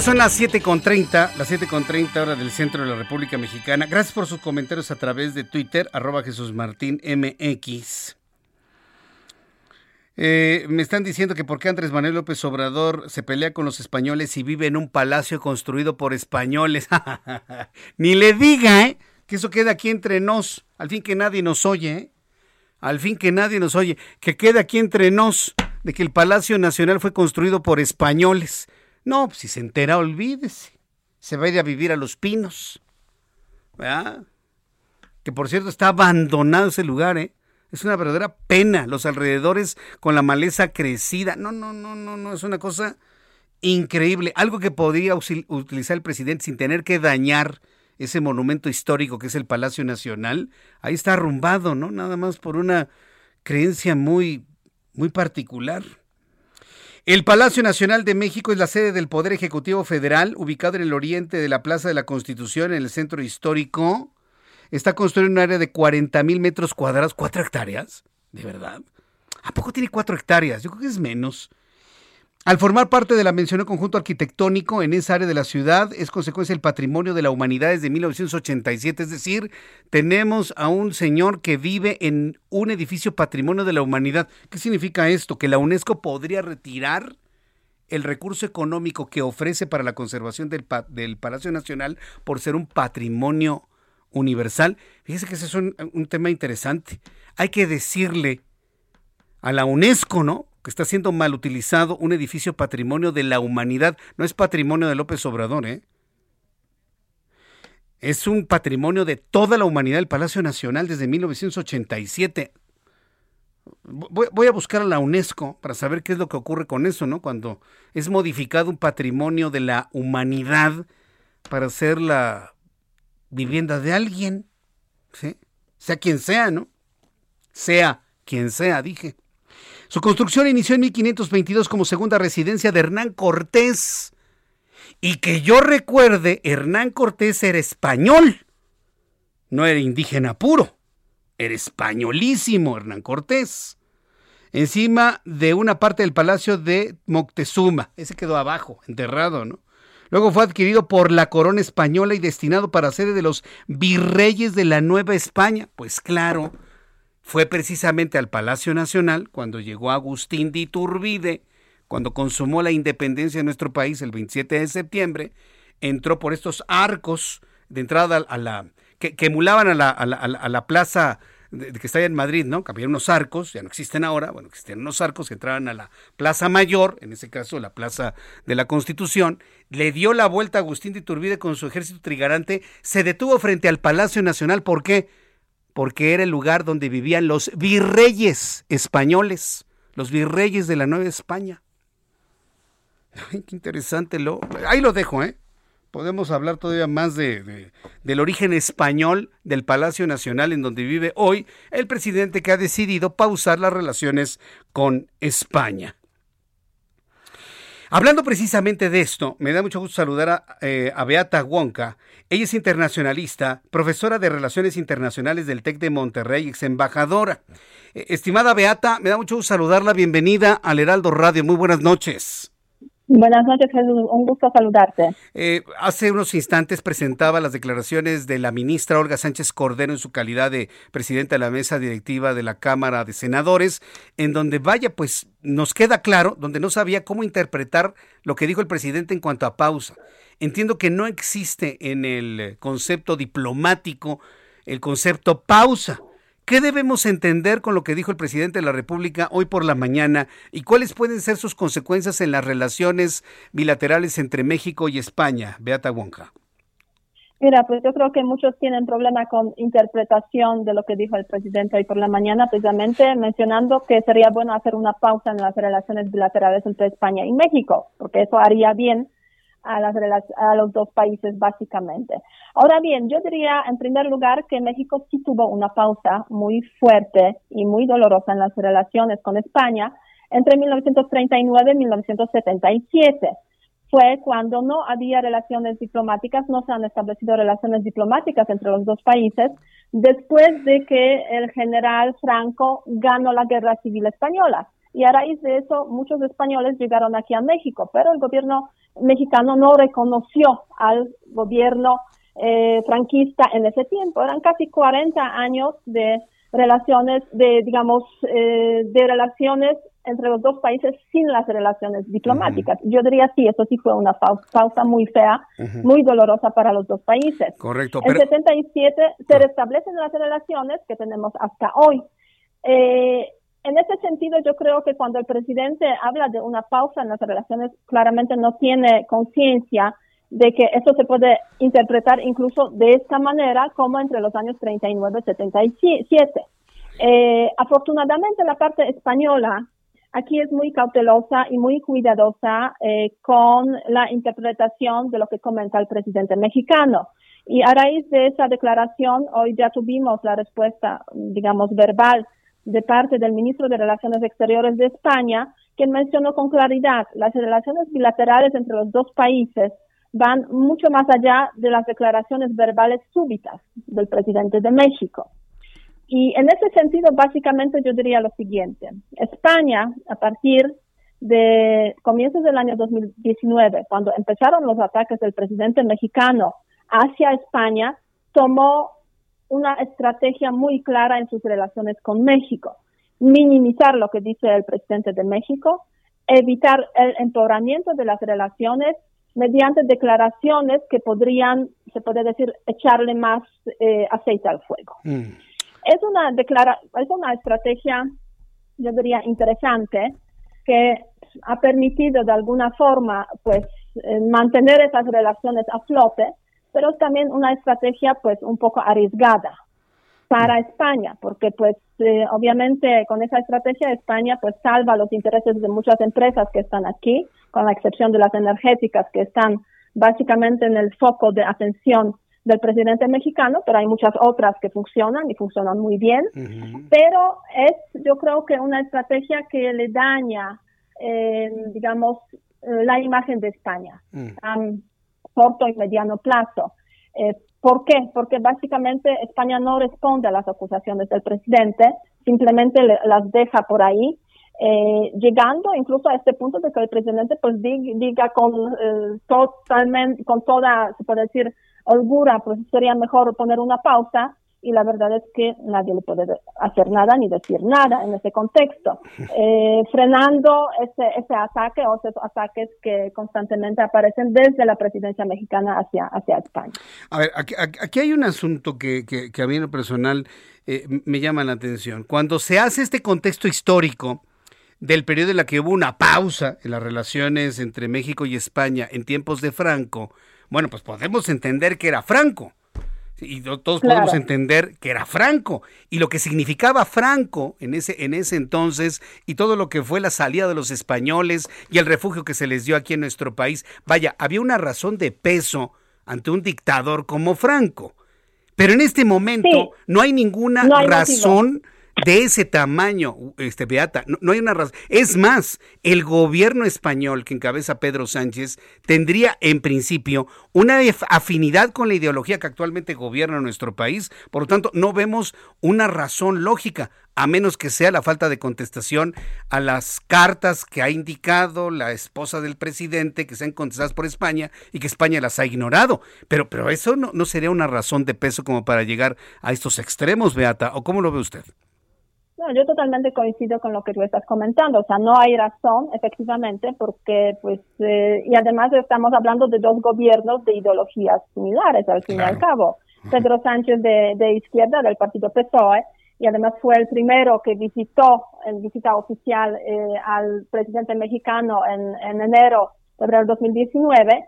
Son las 7.30, las 7.30 horas del centro de la República Mexicana. Gracias por sus comentarios a través de Twitter, arroba Jesús Martín MX. Eh, me están diciendo que por qué Andrés Manuel López Obrador se pelea con los españoles y vive en un palacio construido por españoles. *laughs* Ni le diga, ¿eh? Que eso queda aquí entre nos. Al fin que nadie nos oye, ¿eh? Al fin que nadie nos oye. Que quede aquí entre nos de que el Palacio Nacional fue construido por españoles. No, pues si se entera, olvídese. Se va a ir a vivir a Los Pinos. ¿Verdad? Que por cierto está abandonado ese lugar, ¿eh? Es una verdadera pena. Los alrededores con la maleza crecida. No, no, no, no, no. Es una cosa increíble. Algo que podría utilizar el presidente sin tener que dañar ese monumento histórico que es el Palacio Nacional. Ahí está arrumbado, ¿no? Nada más por una creencia muy, muy particular. El Palacio Nacional de México es la sede del Poder Ejecutivo Federal, ubicado en el oriente de la Plaza de la Constitución, en el centro histórico. Está construido en un área de 40 mil metros cuadrados, cuatro hectáreas, ¿de verdad? ¿A poco tiene cuatro hectáreas? Yo creo que es menos. Al formar parte de la mencionado conjunto arquitectónico en esa área de la ciudad, es consecuencia del patrimonio de la humanidad desde 1987. Es decir, tenemos a un señor que vive en un edificio patrimonio de la humanidad. ¿Qué significa esto? Que la UNESCO podría retirar el recurso económico que ofrece para la conservación del, Palacio Nacional por ser un patrimonio universal. Fíjese que ese es un tema interesante. hay que decirle a la UNESCO, ¿no? Que está siendo mal utilizado un edificio patrimonio de la humanidad. No es patrimonio de López Obrador, ¿eh? Es un patrimonio de toda la humanidad, el Palacio Nacional, desde 1987. Voy, a buscar a la UNESCO para saber qué es lo que ocurre con eso, ¿no? Cuando es modificado un patrimonio de la humanidad para hacer la vivienda de alguien, ¿sí? Sea quien sea, ¿no? Sea quien sea, dije. Su construcción inició en 1522 como segunda residencia de Hernán Cortés. Y que yo recuerde, Hernán Cortés era español. No era indígena puro. Era españolísimo Hernán Cortés. Encima de una parte del palacio de Moctezuma. Ese quedó abajo, enterrado, ¿no? Luego fue adquirido por la corona española y destinado para sede de los virreyes de la Nueva España. Pues claro, fue precisamente al Palacio Nacional cuando llegó Agustín de Iturbide, cuando consumó la independencia de nuestro país el 27 de septiembre, entró por estos arcos de entrada a la que, emulaban a la, plaza de, que está allá en Madrid, ¿no? Había unos arcos, ya no existen ahora, bueno, existían unos arcos que entraban a la Plaza Mayor, en ese caso la Plaza de la Constitución, le dio la vuelta a Agustín de Iturbide con su ejército trigarante, se detuvo frente al Palacio Nacional, ¿por qué? Porque era el lugar donde vivían los virreyes españoles, los virreyes de la Nueva España. Ay, qué interesante lo. Ahí lo dejo, ¿eh? Podemos hablar todavía más de, del origen español del Palacio Nacional en donde vive hoy el presidente que ha decidido pausar las relaciones con España. Hablando precisamente de esto, me da mucho gusto saludar a, eh, a, Beata Wonka. Ella es internacionalista, profesora de Relaciones Internacionales del TEC de Monterrey, ex embajadora. Eh, estimada Beata, me da mucho gusto saludarla. Bienvenida al Heraldo Radio. Muy buenas noches. Buenas noches, Jesús. Un gusto saludarte. Eh, hace unos instantes presentaba las declaraciones de la ministra Olga Sánchez Cordero en su calidad de presidenta de la mesa directiva de la Cámara de Senadores, en donde, vaya, pues nos queda claro, donde no sabía cómo interpretar lo que dijo el presidente en cuanto a pausa. Entiendo que no existe en el concepto diplomático el concepto pausa. ¿Qué debemos entender con lo que dijo el presidente de la República hoy por la mañana y cuáles pueden ser sus consecuencias en las relaciones bilaterales entre México y España? Beata Wonka. Mira, pues yo creo que muchos tienen problema con interpretación de lo que dijo el presidente hoy por la mañana, precisamente mencionando que sería bueno hacer una pausa en las relaciones bilaterales entre España y México, porque eso haría bien a, las, a los dos países básicamente. Ahora bien, yo diría en primer lugar que México sí tuvo una pausa muy fuerte y muy dolorosa en las relaciones con España entre 1939 y 1977 fue cuando no había relaciones diplomáticas, no se han establecido relaciones diplomáticas entre los dos países, después de que el general Franco ganó la guerra civil española. Y a raíz de eso, muchos españoles llegaron aquí a México, pero el gobierno mexicano no reconoció al gobierno eh, franquista en ese tiempo. Eran casi 40 años de relaciones, de, digamos, eh, de relaciones entre los dos países sin las relaciones diplomáticas. Yo diría sí, eso sí fue una pausa, muy fea, muy dolorosa para los dos países. Correcto. En 77 se restablecen las relaciones que tenemos hasta hoy. Eh, en ese sentido, yo creo que cuando el presidente habla de una pausa en las relaciones, claramente no tiene conciencia de que eso se puede interpretar incluso de esta manera, como entre los años 39 y 77. Eh, afortunadamente, la parte española aquí es muy cautelosa y muy cuidadosa eh, con la interpretación de lo que comenta el presidente mexicano. Y a raíz de esa declaración, hoy ya tuvimos la respuesta, digamos, verbal de parte del ministro de Relaciones Exteriores de España, quien mencionó con claridad las relaciones bilaterales entre los dos países van mucho más allá de las declaraciones verbales súbitas del presidente de México. Y en ese sentido, básicamente yo diría lo siguiente. España, a partir de comienzos del año 2019, cuando empezaron los ataques del presidente mexicano hacia España, tomó una estrategia muy clara en sus relaciones con México. Minimizar lo que dice el presidente de México, evitar el empeoramiento de las relaciones mediante declaraciones que podrían, se puede decir, echarle más eh, aceite al fuego. Mm. Es una declara es una estrategia, yo diría, interesante que ha permitido de alguna forma, pues, eh, mantener esas relaciones a flote, pero también una estrategia, pues, un poco arriesgada para mm. España, porque, pues, eh, obviamente con esa estrategia España, pues, salva los intereses de muchas empresas que están aquí, con la excepción de las energéticas que están básicamente en el foco de atención del presidente mexicano, pero hay muchas otras que funcionan y funcionan muy bien. Pero es, yo creo que una estrategia que le daña, eh, digamos, eh, la imagen de España mm. Corto y mediano plazo. Eh, ¿Por qué? Porque básicamente España no responde a las acusaciones del presidente, simplemente las deja por ahí eh, llegando incluso a este punto de que el presidente pues diga, con eh, totalmente, con toda, se puede decir, holgura, pues sería mejor poner una pausa y la verdad es que nadie le puede hacer nada ni decir nada en ese contexto, *laughs* eh, frenando ese, ese ataque o esos ataques que constantemente aparecen desde la presidencia mexicana hacia, hacia España. A ver, aquí, aquí hay un asunto que, que, que a mí en lo personal me llama la atención. Cuando se hace este contexto histórico, del periodo en la que hubo una pausa en las relaciones entre México y España en tiempos de Franco, bueno, pues podemos entender que era Franco. Y todos podemos entender que era Franco y lo que significaba Franco en ese, en ese entonces y todo lo que fue la salida de los españoles y el refugio que se les dio aquí en nuestro país. Vaya, había una razón de peso ante un dictador como Franco. Pero en este momento no hay ninguna razón de ese tamaño, este Beata, no, hay una razón. Es más, el gobierno español que encabeza Pedro Sánchez tendría en principio una afinidad con la ideología que actualmente gobierna nuestro país, por lo tanto no vemos una razón lógica, a menos que sea la falta de contestación a las cartas que ha indicado la esposa del presidente, que sean contestadas por España y que España las ha ignorado. Pero, pero eso no, no sería una razón de peso como para llegar a estos extremos, Beata, ¿o cómo lo ve usted? No, yo totalmente coincido con lo que tú estás comentando. O sea, no hay razón, efectivamente, porque, pues, eh, y además estamos hablando de dos gobiernos de ideologías similares, al fin y al cabo. Pedro Sánchez de, de izquierda, del partido PSOE, y además fue el primero que visitó en visita oficial eh, al presidente mexicano en, en enero, febrero de 2019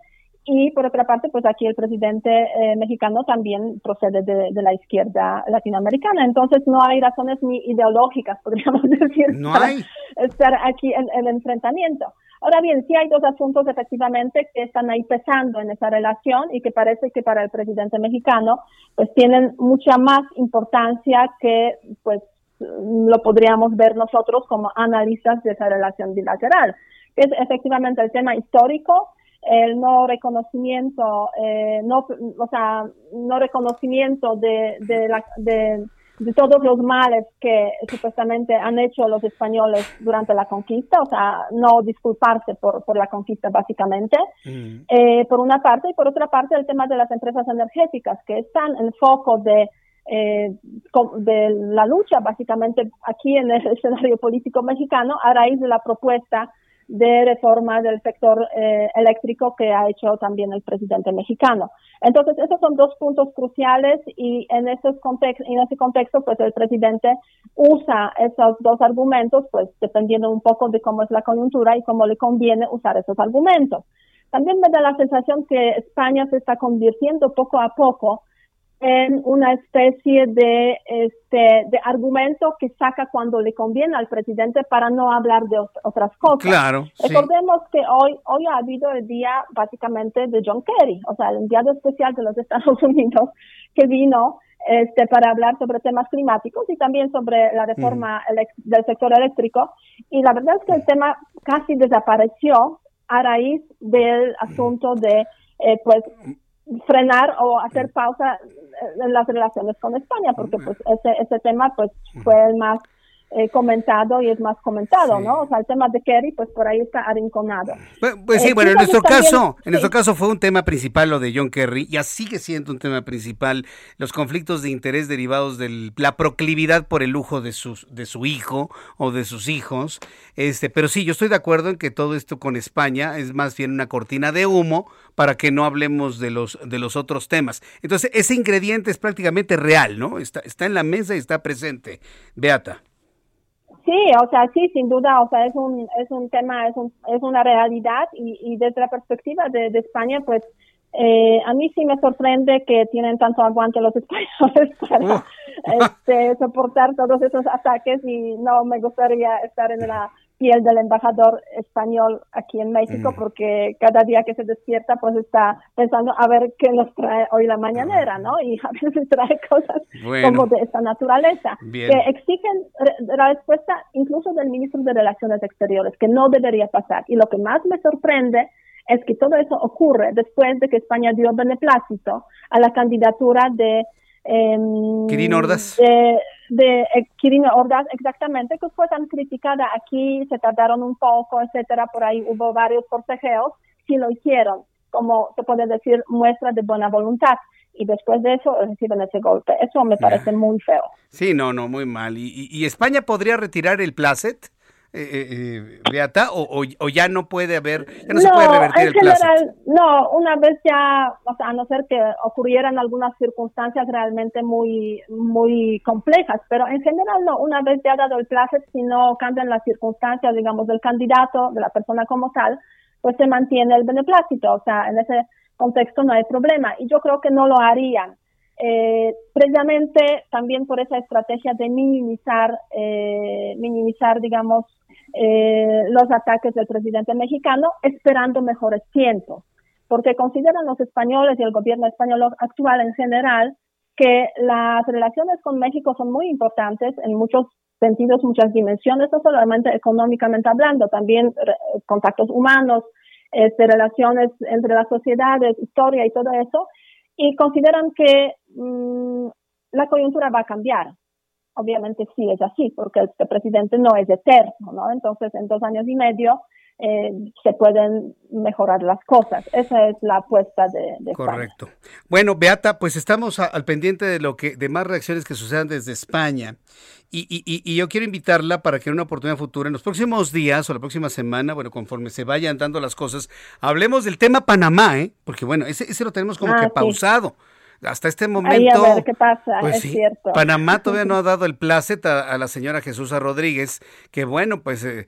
y por otra parte, pues aquí el presidente eh, mexicano también procede de, la izquierda latinoamericana. Entonces no hay razones ni ideológicas, *laughs* podríamos decir, para estar aquí en el enfrentamiento. Ahora bien, sí hay dos asuntos efectivamente que están ahí pesando en esa relación y que parece que para el presidente mexicano pues tienen mucha más importancia que pues lo podríamos ver nosotros como analistas de esa relación bilateral, que es efectivamente el tema histórico el no reconocimiento, eh, no, o sea, no reconocimiento de, de, la, de, todos los males que supuestamente han hecho los españoles durante la conquista, o sea, no disculparse por, por la conquista básicamente, mm. eh, por una parte, y por otra parte el tema de las empresas energéticas que están en foco de, eh, de la lucha básicamente aquí en el *laughs* escenario político mexicano a raíz de la propuesta de reforma del sector eh, eléctrico que ha hecho también el presidente mexicano. Entonces, esos son dos puntos cruciales y en, esos en ese contexto, pues el presidente usa esos dos argumentos, pues dependiendo un poco de cómo es la coyuntura y cómo le conviene usar esos argumentos. También me da la sensación que España se está convirtiendo poco a poco en una especie de, este, de argumento que saca cuando le conviene al presidente para no hablar de otras cosas. Claro. Recordemos que hoy, hoy ha habido el día básicamente de John Kerry, o sea, el enviado especial de los Estados *laughs* Unidos que vino este, para hablar sobre temas climáticos y también sobre la reforma mm. del sector eléctrico. Y la verdad es que el tema casi desapareció a raíz del asunto de, eh, pues, frenar o hacer pausa en las relaciones con España, porque pues ese, ese tema pues fue el más eh, comentado y es más comentado, ¿no? O sea, el tema de Kerry, pues por ahí está arrinconado. Pues, sí, eh, bueno, en nuestro caso, en nuestro caso fue un tema principal lo de John Kerry, ya sigue siendo un tema principal los conflictos de interés derivados de la proclividad por el lujo de sus de su hijo o de sus hijos. Este, pero sí, yo estoy de acuerdo en que todo esto con España es más bien una cortina de humo para que no hablemos de los de los otros temas. Entonces, ese ingrediente es prácticamente real, ¿no? Está está en la mesa y está presente. Beata. Sí, o sea, sí, sin duda, o sea, es un, es un tema, es, un, es una realidad y, y desde la perspectiva de, España, pues eh, a mí sí me sorprende que tienen tanto aguante los *laughs* españoles para este, soportar todos esos ataques y no me gustaría estar en la y el del embajador español aquí en México, mm. porque cada día que se despierta, pues está pensando a ver qué nos trae hoy la mañanera, ¿no? Y a veces *laughs* trae cosas como de esta naturaleza, que exigen la respuesta incluso del ministro de Relaciones Exteriores, que no debería pasar. Y lo que más me sorprende es que todo eso ocurre después de que España dio beneplácito a la candidatura de eh, Ordaz. De, de eh, Ordaz, exactamente, que fue tan criticada aquí, se tardaron un poco, etcétera, por ahí hubo varios forcejeos, sí lo hicieron, como se puede decir, muestra de buena voluntad. Y después de eso reciben ese golpe. Eso me parece muy feo. Sí, no, no, muy mal. ¿Y, y España podría retirar el placet? Eh, eh, eh Beata, o, o, ya no puede haber, ya no, se puede revertir el general, No, una vez ya, o sea, a no ser que ocurrieran algunas circunstancias realmente muy, muy complejas, pero en general no, una vez ya dado el plazo, si no cambian las circunstancias, digamos, del candidato, de la persona como tal, pues se mantiene el beneplácito, o sea, en ese contexto no hay problema, y yo creo que no lo harían. Eh, precisamente también por esa estrategia de minimizar, eh, minimizar, digamos, eh, los ataques del presidente mexicano, esperando mejores tiempos, porque consideran los españoles y el gobierno español actual en general que las relaciones con México son muy importantes en muchos sentidos, muchas dimensiones, no solamente económicamente hablando, también contactos humanos, este, relaciones entre las sociedades, historia y todo eso, y consideran que mm, la coyuntura va a cambiar obviamente sí es así, porque este presidente no es eterno, ¿no? Entonces, en dos años y medio eh, se pueden mejorar las cosas. Esa es la apuesta de, Correcto. Bueno, Beata, pues estamos al pendiente de lo que, de más reacciones que sucedan desde España. Y, y, y, yo quiero invitarla para que en una oportunidad futura, en los próximos días o la próxima semana, bueno, conforme se vayan dando las cosas, hablemos del tema Panamá, ¿eh? Porque bueno, ese, ese lo tenemos como ah, que pausado hasta este momento. a ver qué pasa, pues es cierto. Panamá todavía *laughs* no ha dado el placet a, la señora Jesús Rodríguez, que bueno, pues. Eh,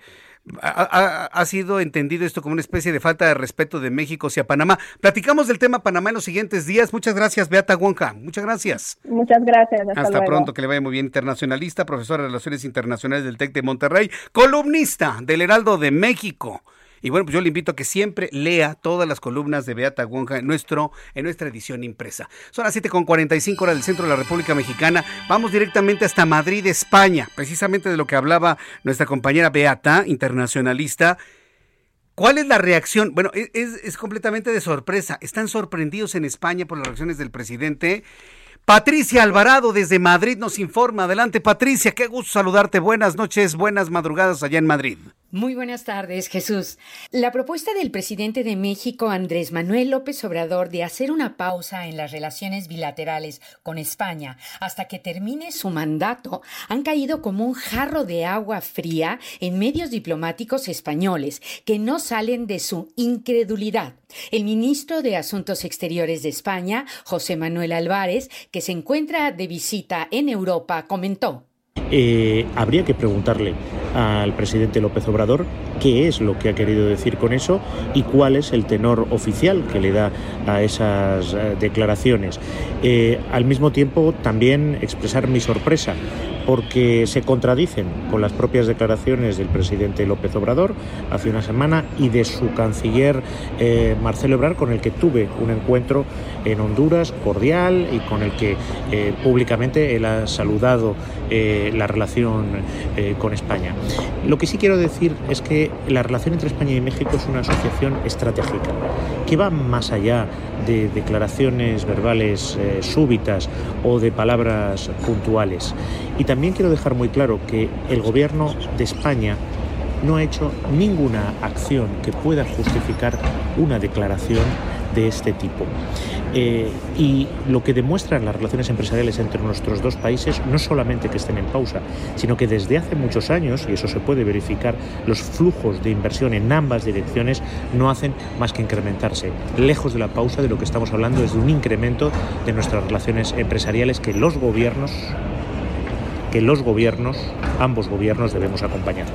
ha, sido entendido esto como una especie de falta de respeto de México hacia Panamá. Platicamos del tema Panamá en los siguientes días. Muchas gracias, Beata Wonka. Muchas gracias. Muchas gracias. Hasta, pronto, que le vaya muy bien. Internacionalista, profesora de Relaciones Internacionales del TEC de Monterrey, columnista del Heraldo de México. Y bueno, pues yo le invito a que siempre lea todas las columnas de Beata Wonja en, nuestro, en nuestra edición impresa. Son las 7.45 horas del centro de la República Mexicana. Vamos directamente hasta Madrid, España, precisamente de lo que hablaba nuestra compañera Beata, internacionalista. ¿Cuál es la reacción? Bueno, es, es, completamente de sorpresa. Están sorprendidos en España por las reacciones del presidente. Patricia Alvarado desde Madrid nos informa. Adelante, Patricia, qué gusto saludarte. Buenas noches, buenas madrugadas allá en Madrid. Muy buenas tardes, Jesús. La propuesta del presidente de México, Andrés Manuel López Obrador, de hacer una pausa en las relaciones bilaterales con España hasta que termine su mandato han caído como un jarro de agua fría en medios diplomáticos españoles que no salen de su incredulidad. El ministro de Asuntos Exteriores de España, José Manuel Álvarez, que se encuentra de visita en Europa, comentó. Eh, habría que preguntarle al presidente López Obrador qué es lo que ha querido decir con eso y cuál es el tenor oficial que le da a esas eh, declaraciones. Eh, al mismo tiempo, también expresar mi sorpresa porque se contradicen con las propias declaraciones del presidente López Obrador hace una semana y de su canciller eh, Marcelo Ebrard, con el que tuve un encuentro en Honduras cordial y con el que públicamente él ha saludado la relación con España. Lo que sí quiero decir es que la relación entre España y México es una asociación estratégica que va más allá de declaraciones verbales eh, súbitas o de palabras puntuales. Y también quiero dejar muy claro que el gobierno de España no ha hecho ninguna acción que pueda justificar una declaración de este tipo. Eh, y lo que demuestran las relaciones empresariales entre nuestros dos países no solamente que estén en pausa, sino que desde hace muchos años, y eso se puede verificar, los flujos de inversión en ambas direcciones no hacen más que incrementarse. Lejos de la pausa, de lo que estamos hablando es de un incremento de nuestras relaciones empresariales que los gobiernos que los gobiernos, ambos gobiernos, debemos acompañar.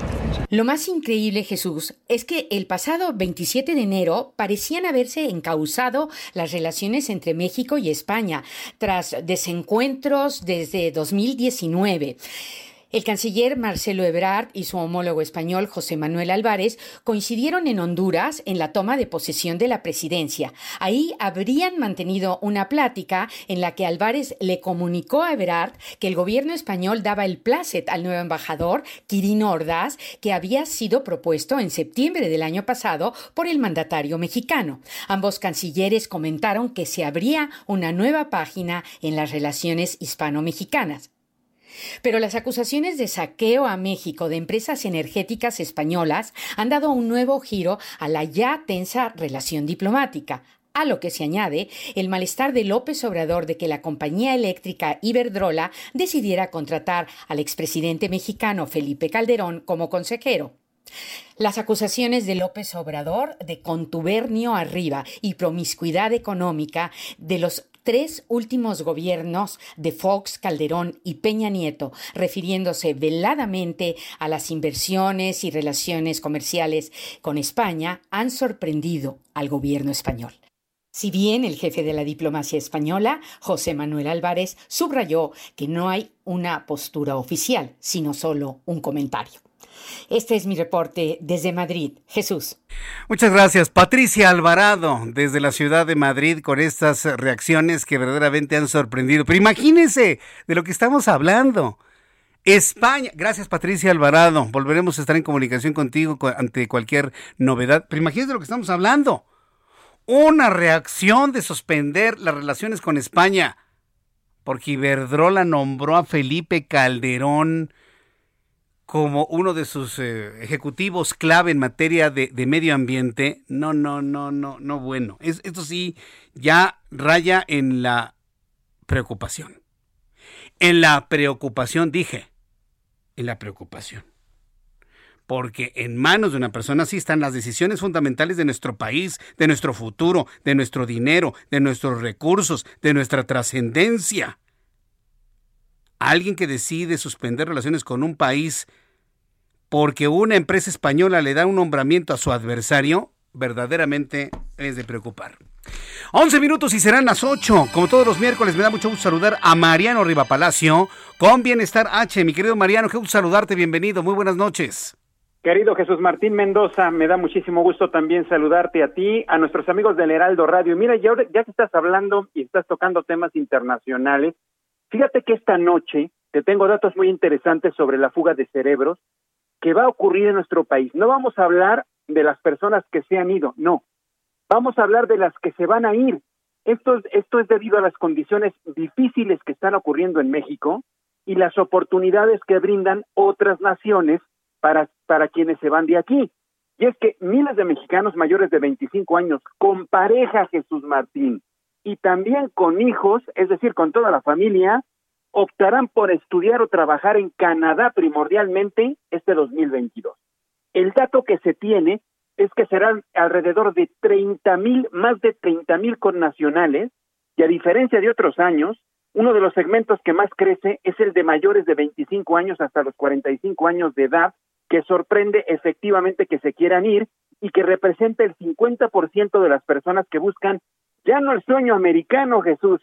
Lo más increíble, Jesús, es que el pasado 27 de enero parecían haberse encausado las relaciones entre México y España tras desencuentros desde 2019. El canciller Marcelo Ebrard y su homólogo español José Manuel Álvarez coincidieron en Honduras en la toma de posesión de la presidencia. Ahí habrían mantenido una plática en la que Álvarez le comunicó a Ebrard que el gobierno español daba el placet al nuevo embajador, Quirino Ordaz, que había sido propuesto en septiembre del año pasado por el mandatario mexicano. Ambos cancilleres comentaron que se abría una nueva página en las relaciones hispano-mexicanas. Pero las acusaciones de saqueo a México de empresas energéticas españolas han dado un nuevo giro a la ya tensa relación diplomática, a lo que se añade el malestar de López Obrador de que la compañía eléctrica Iberdrola decidiera contratar al expresidente mexicano Felipe Calderón como consejero. Las acusaciones de López Obrador de contubernio arriba y promiscuidad económica de los tres últimos gobiernos de Fox, Calderón y Peña Nieto, refiriéndose veladamente a las inversiones y relaciones comerciales con España, han sorprendido al gobierno español. Si bien el jefe de la diplomacia española, José Manuel Álvarez, subrayó que no hay una postura oficial, sino solo un comentario. Este es mi reporte desde Madrid. Jesús. Muchas gracias. Patricia Alvarado, desde la ciudad de Madrid, con estas reacciones que verdaderamente han sorprendido. Pero imagínense de lo que estamos hablando. España, gracias Patricia Alvarado, volveremos a estar en comunicación contigo ante cualquier novedad. Pero imagínense de lo que estamos hablando. Una reacción de suspender las relaciones con España, porque Iberdrola nombró a Felipe Calderón como uno de sus eh, ejecutivos clave en materia de, medio ambiente, no, no, no, no, no, bueno. Es, esto sí ya raya en la preocupación. En la preocupación, dije, en la preocupación. Porque en manos de una persona así están las decisiones fundamentales de nuestro país, de nuestro futuro, de nuestro dinero, de nuestros recursos, de nuestra trascendencia alguien que decide suspender relaciones con un país porque una empresa española le da un nombramiento a su adversario, verdaderamente es de preocupar. 11 minutos y serán las 8. Como todos los miércoles, me da mucho gusto saludar a Mariano Rivapalacio con Bienestar H. Mi querido Mariano, qué gusto saludarte, bienvenido, muy buenas noches. Querido Jesús Martín Mendoza, me da muchísimo gusto también saludarte a ti, a nuestros amigos del Heraldo Radio. Mira, ya, ya que estás hablando y estás tocando temas internacionales, Fíjate que esta noche te tengo datos muy interesantes sobre la fuga de cerebros que va a ocurrir en nuestro país. No vamos a hablar de las personas que se han ido, no. Vamos a hablar de las que se van a ir. Esto, esto es debido a las condiciones difíciles que están ocurriendo en México y las oportunidades que brindan otras naciones para, para quienes se van de aquí. Y es que miles de mexicanos mayores de 25 años, con pareja Jesús Martín, y también con hijos, es decir, con toda la familia, optarán por estudiar o trabajar en Canadá primordialmente este 2022. El dato que se tiene es que serán alrededor de 30 mil, más de 30 mil connacionales, y a diferencia de otros años, uno de los segmentos que más crece es el de mayores de 25 años hasta los 45 años de edad, que sorprende efectivamente que se quieran ir y que representa el 50% de las personas que buscan ya no el sueño americano, Jesús,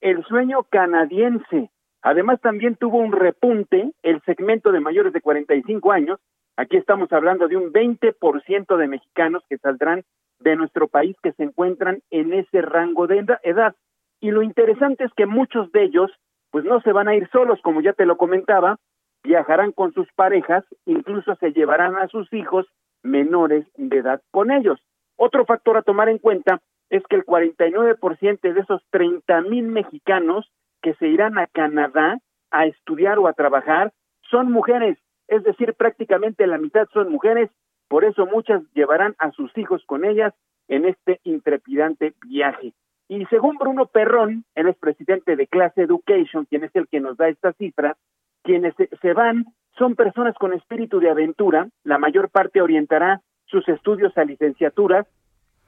el sueño canadiense. Además, también tuvo un repunte el segmento de mayores de 45 años. Aquí estamos hablando de un 20% de mexicanos que saldrán de nuestro país que se encuentran en ese rango de edad. Y lo interesante es que muchos de ellos, pues no se van a ir solos, como ya te lo comentaba, viajarán con sus parejas, incluso se llevarán a sus hijos menores de edad con ellos. Otro factor a tomar en cuenta es que el 49% de esos 30 mil mexicanos que se irán a Canadá a estudiar o a trabajar son mujeres, es decir, prácticamente la mitad son mujeres, por eso muchas llevarán a sus hijos con ellas en este intrepidante viaje. Y según Bruno Perrón, el expresidente de Class Education, quien es el que nos da esta cifra, quienes se van son personas con espíritu de aventura, la mayor parte orientará sus estudios a licenciaturas,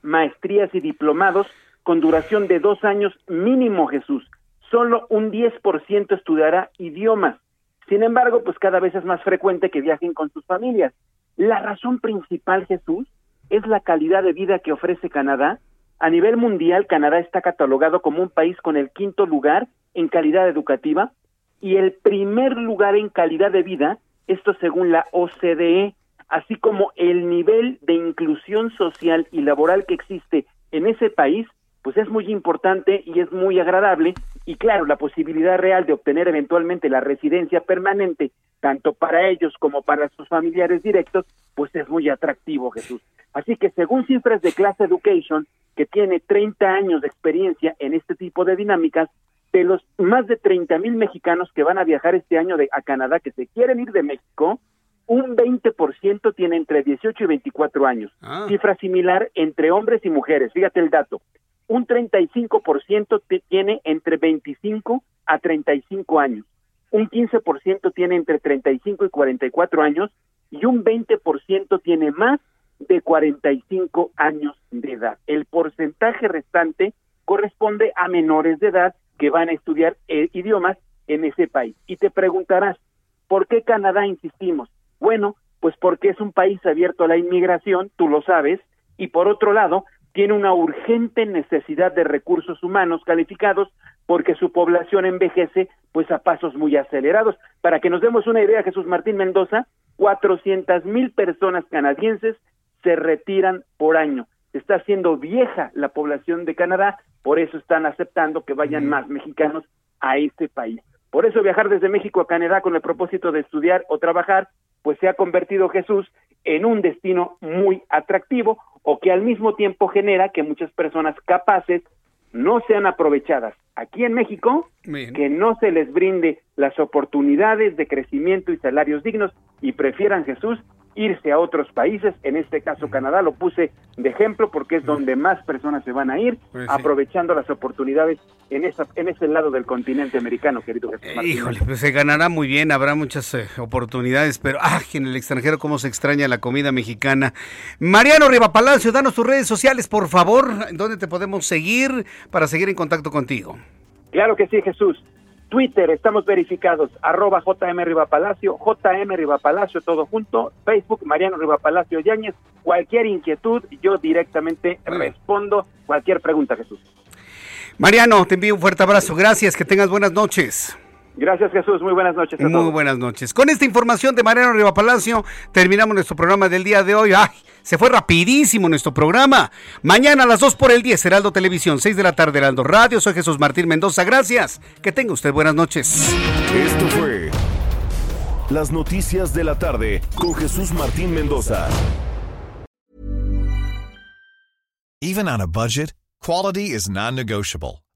maestrías y diplomados con duración de dos años mínimo, Jesús. Solo un 10% estudiará idiomas. Sin embargo, pues cada vez es más frecuente que viajen con sus familias. La razón principal, Jesús, es la calidad de vida que ofrece Canadá. A nivel mundial, Canadá está catalogado como un país con el quinto lugar en calidad educativa y el primer lugar en calidad de vida, esto según la OCDE, así como el nivel de inclusión social y laboral que existe en ese país, pues es muy importante y es muy agradable y claro, la posibilidad real de obtener eventualmente la residencia permanente, tanto para ellos como para sus familiares directos, pues es muy atractivo, Jesús. Así que según cifras de Class Education, que tiene 30 años de experiencia en este tipo de dinámicas, de los más de 30 mil mexicanos que van a viajar este año de, a Canadá, que se quieren ir de México, un 20% tiene entre 18 y 24 años. Ah. Cifra similar entre hombres y mujeres. Fíjate el dato. Un 35% tiene entre 25 a 35 años. Un 15% tiene entre 35 y 44 años y un 20% tiene más de 45 años de edad. El porcentaje restante corresponde a menores de edad que van a estudiar eh, idiomas en ese país. Y te preguntarás, ¿por qué Canadá insistimos? Bueno, pues porque es un país abierto a la inmigración, tú lo sabes, y por otro lado, tiene una urgente necesidad de recursos humanos calificados porque su población envejece pues a pasos muy acelerados. Para que nos demos una idea, Jesús Martín Mendoza, 400 mil personas canadienses se retiran por año. Está haciendo vieja la población de Canadá, por eso están aceptando que vayan más mexicanos a este país. Por eso viajar desde México a Canadá con el propósito de estudiar o trabajar, pues se ha convertido Jesús en un destino muy atractivo o que al mismo tiempo genera que muchas personas capaces no sean aprovechadas. Aquí en México, que no se les brinde las oportunidades de crecimiento y salarios dignos y prefieran Jesús irse a otros países, en este caso Canadá, lo puse de ejemplo porque es donde más personas se van a ir, pues aprovechando las oportunidades en esa en ese lado del continente americano, querido Jesús Martín. Híjole, pues se ganará muy bien, habrá muchas eh, oportunidades, pero ¡ah! en el extranjero cómo se extraña la comida mexicana. Mariano Riva Palacio, danos tus redes sociales, por favor, ¿dónde te podemos seguir para seguir en contacto contigo? Claro que sí, Jesús. Twitter, estamos verificados, arroba JM Rivapalacio, JM Rivapalacio, todo junto, Facebook, Mariano Rivapalacio Yáñez, cualquier inquietud, yo directamente respondo cualquier pregunta, Jesús. Mariano, te envío un fuerte abrazo, gracias, que tengas buenas noches. Gracias Jesús, muy buenas noches. muy buenas noches. Con esta información de Mariano Riva Palacio, terminamos nuestro programa del día de hoy. ¡Ay! Se fue rapidísimo nuestro programa. Mañana a las 2 por el 10, Heraldo Televisión, 6 de la tarde, Heraldo Radio. Soy Jesús Martín Mendoza. Gracias. Que tenga usted buenas noches. Esto fue Las Noticias de la Tarde con Jesús Martín Mendoza. Even on a budget, quality is non-negotiable.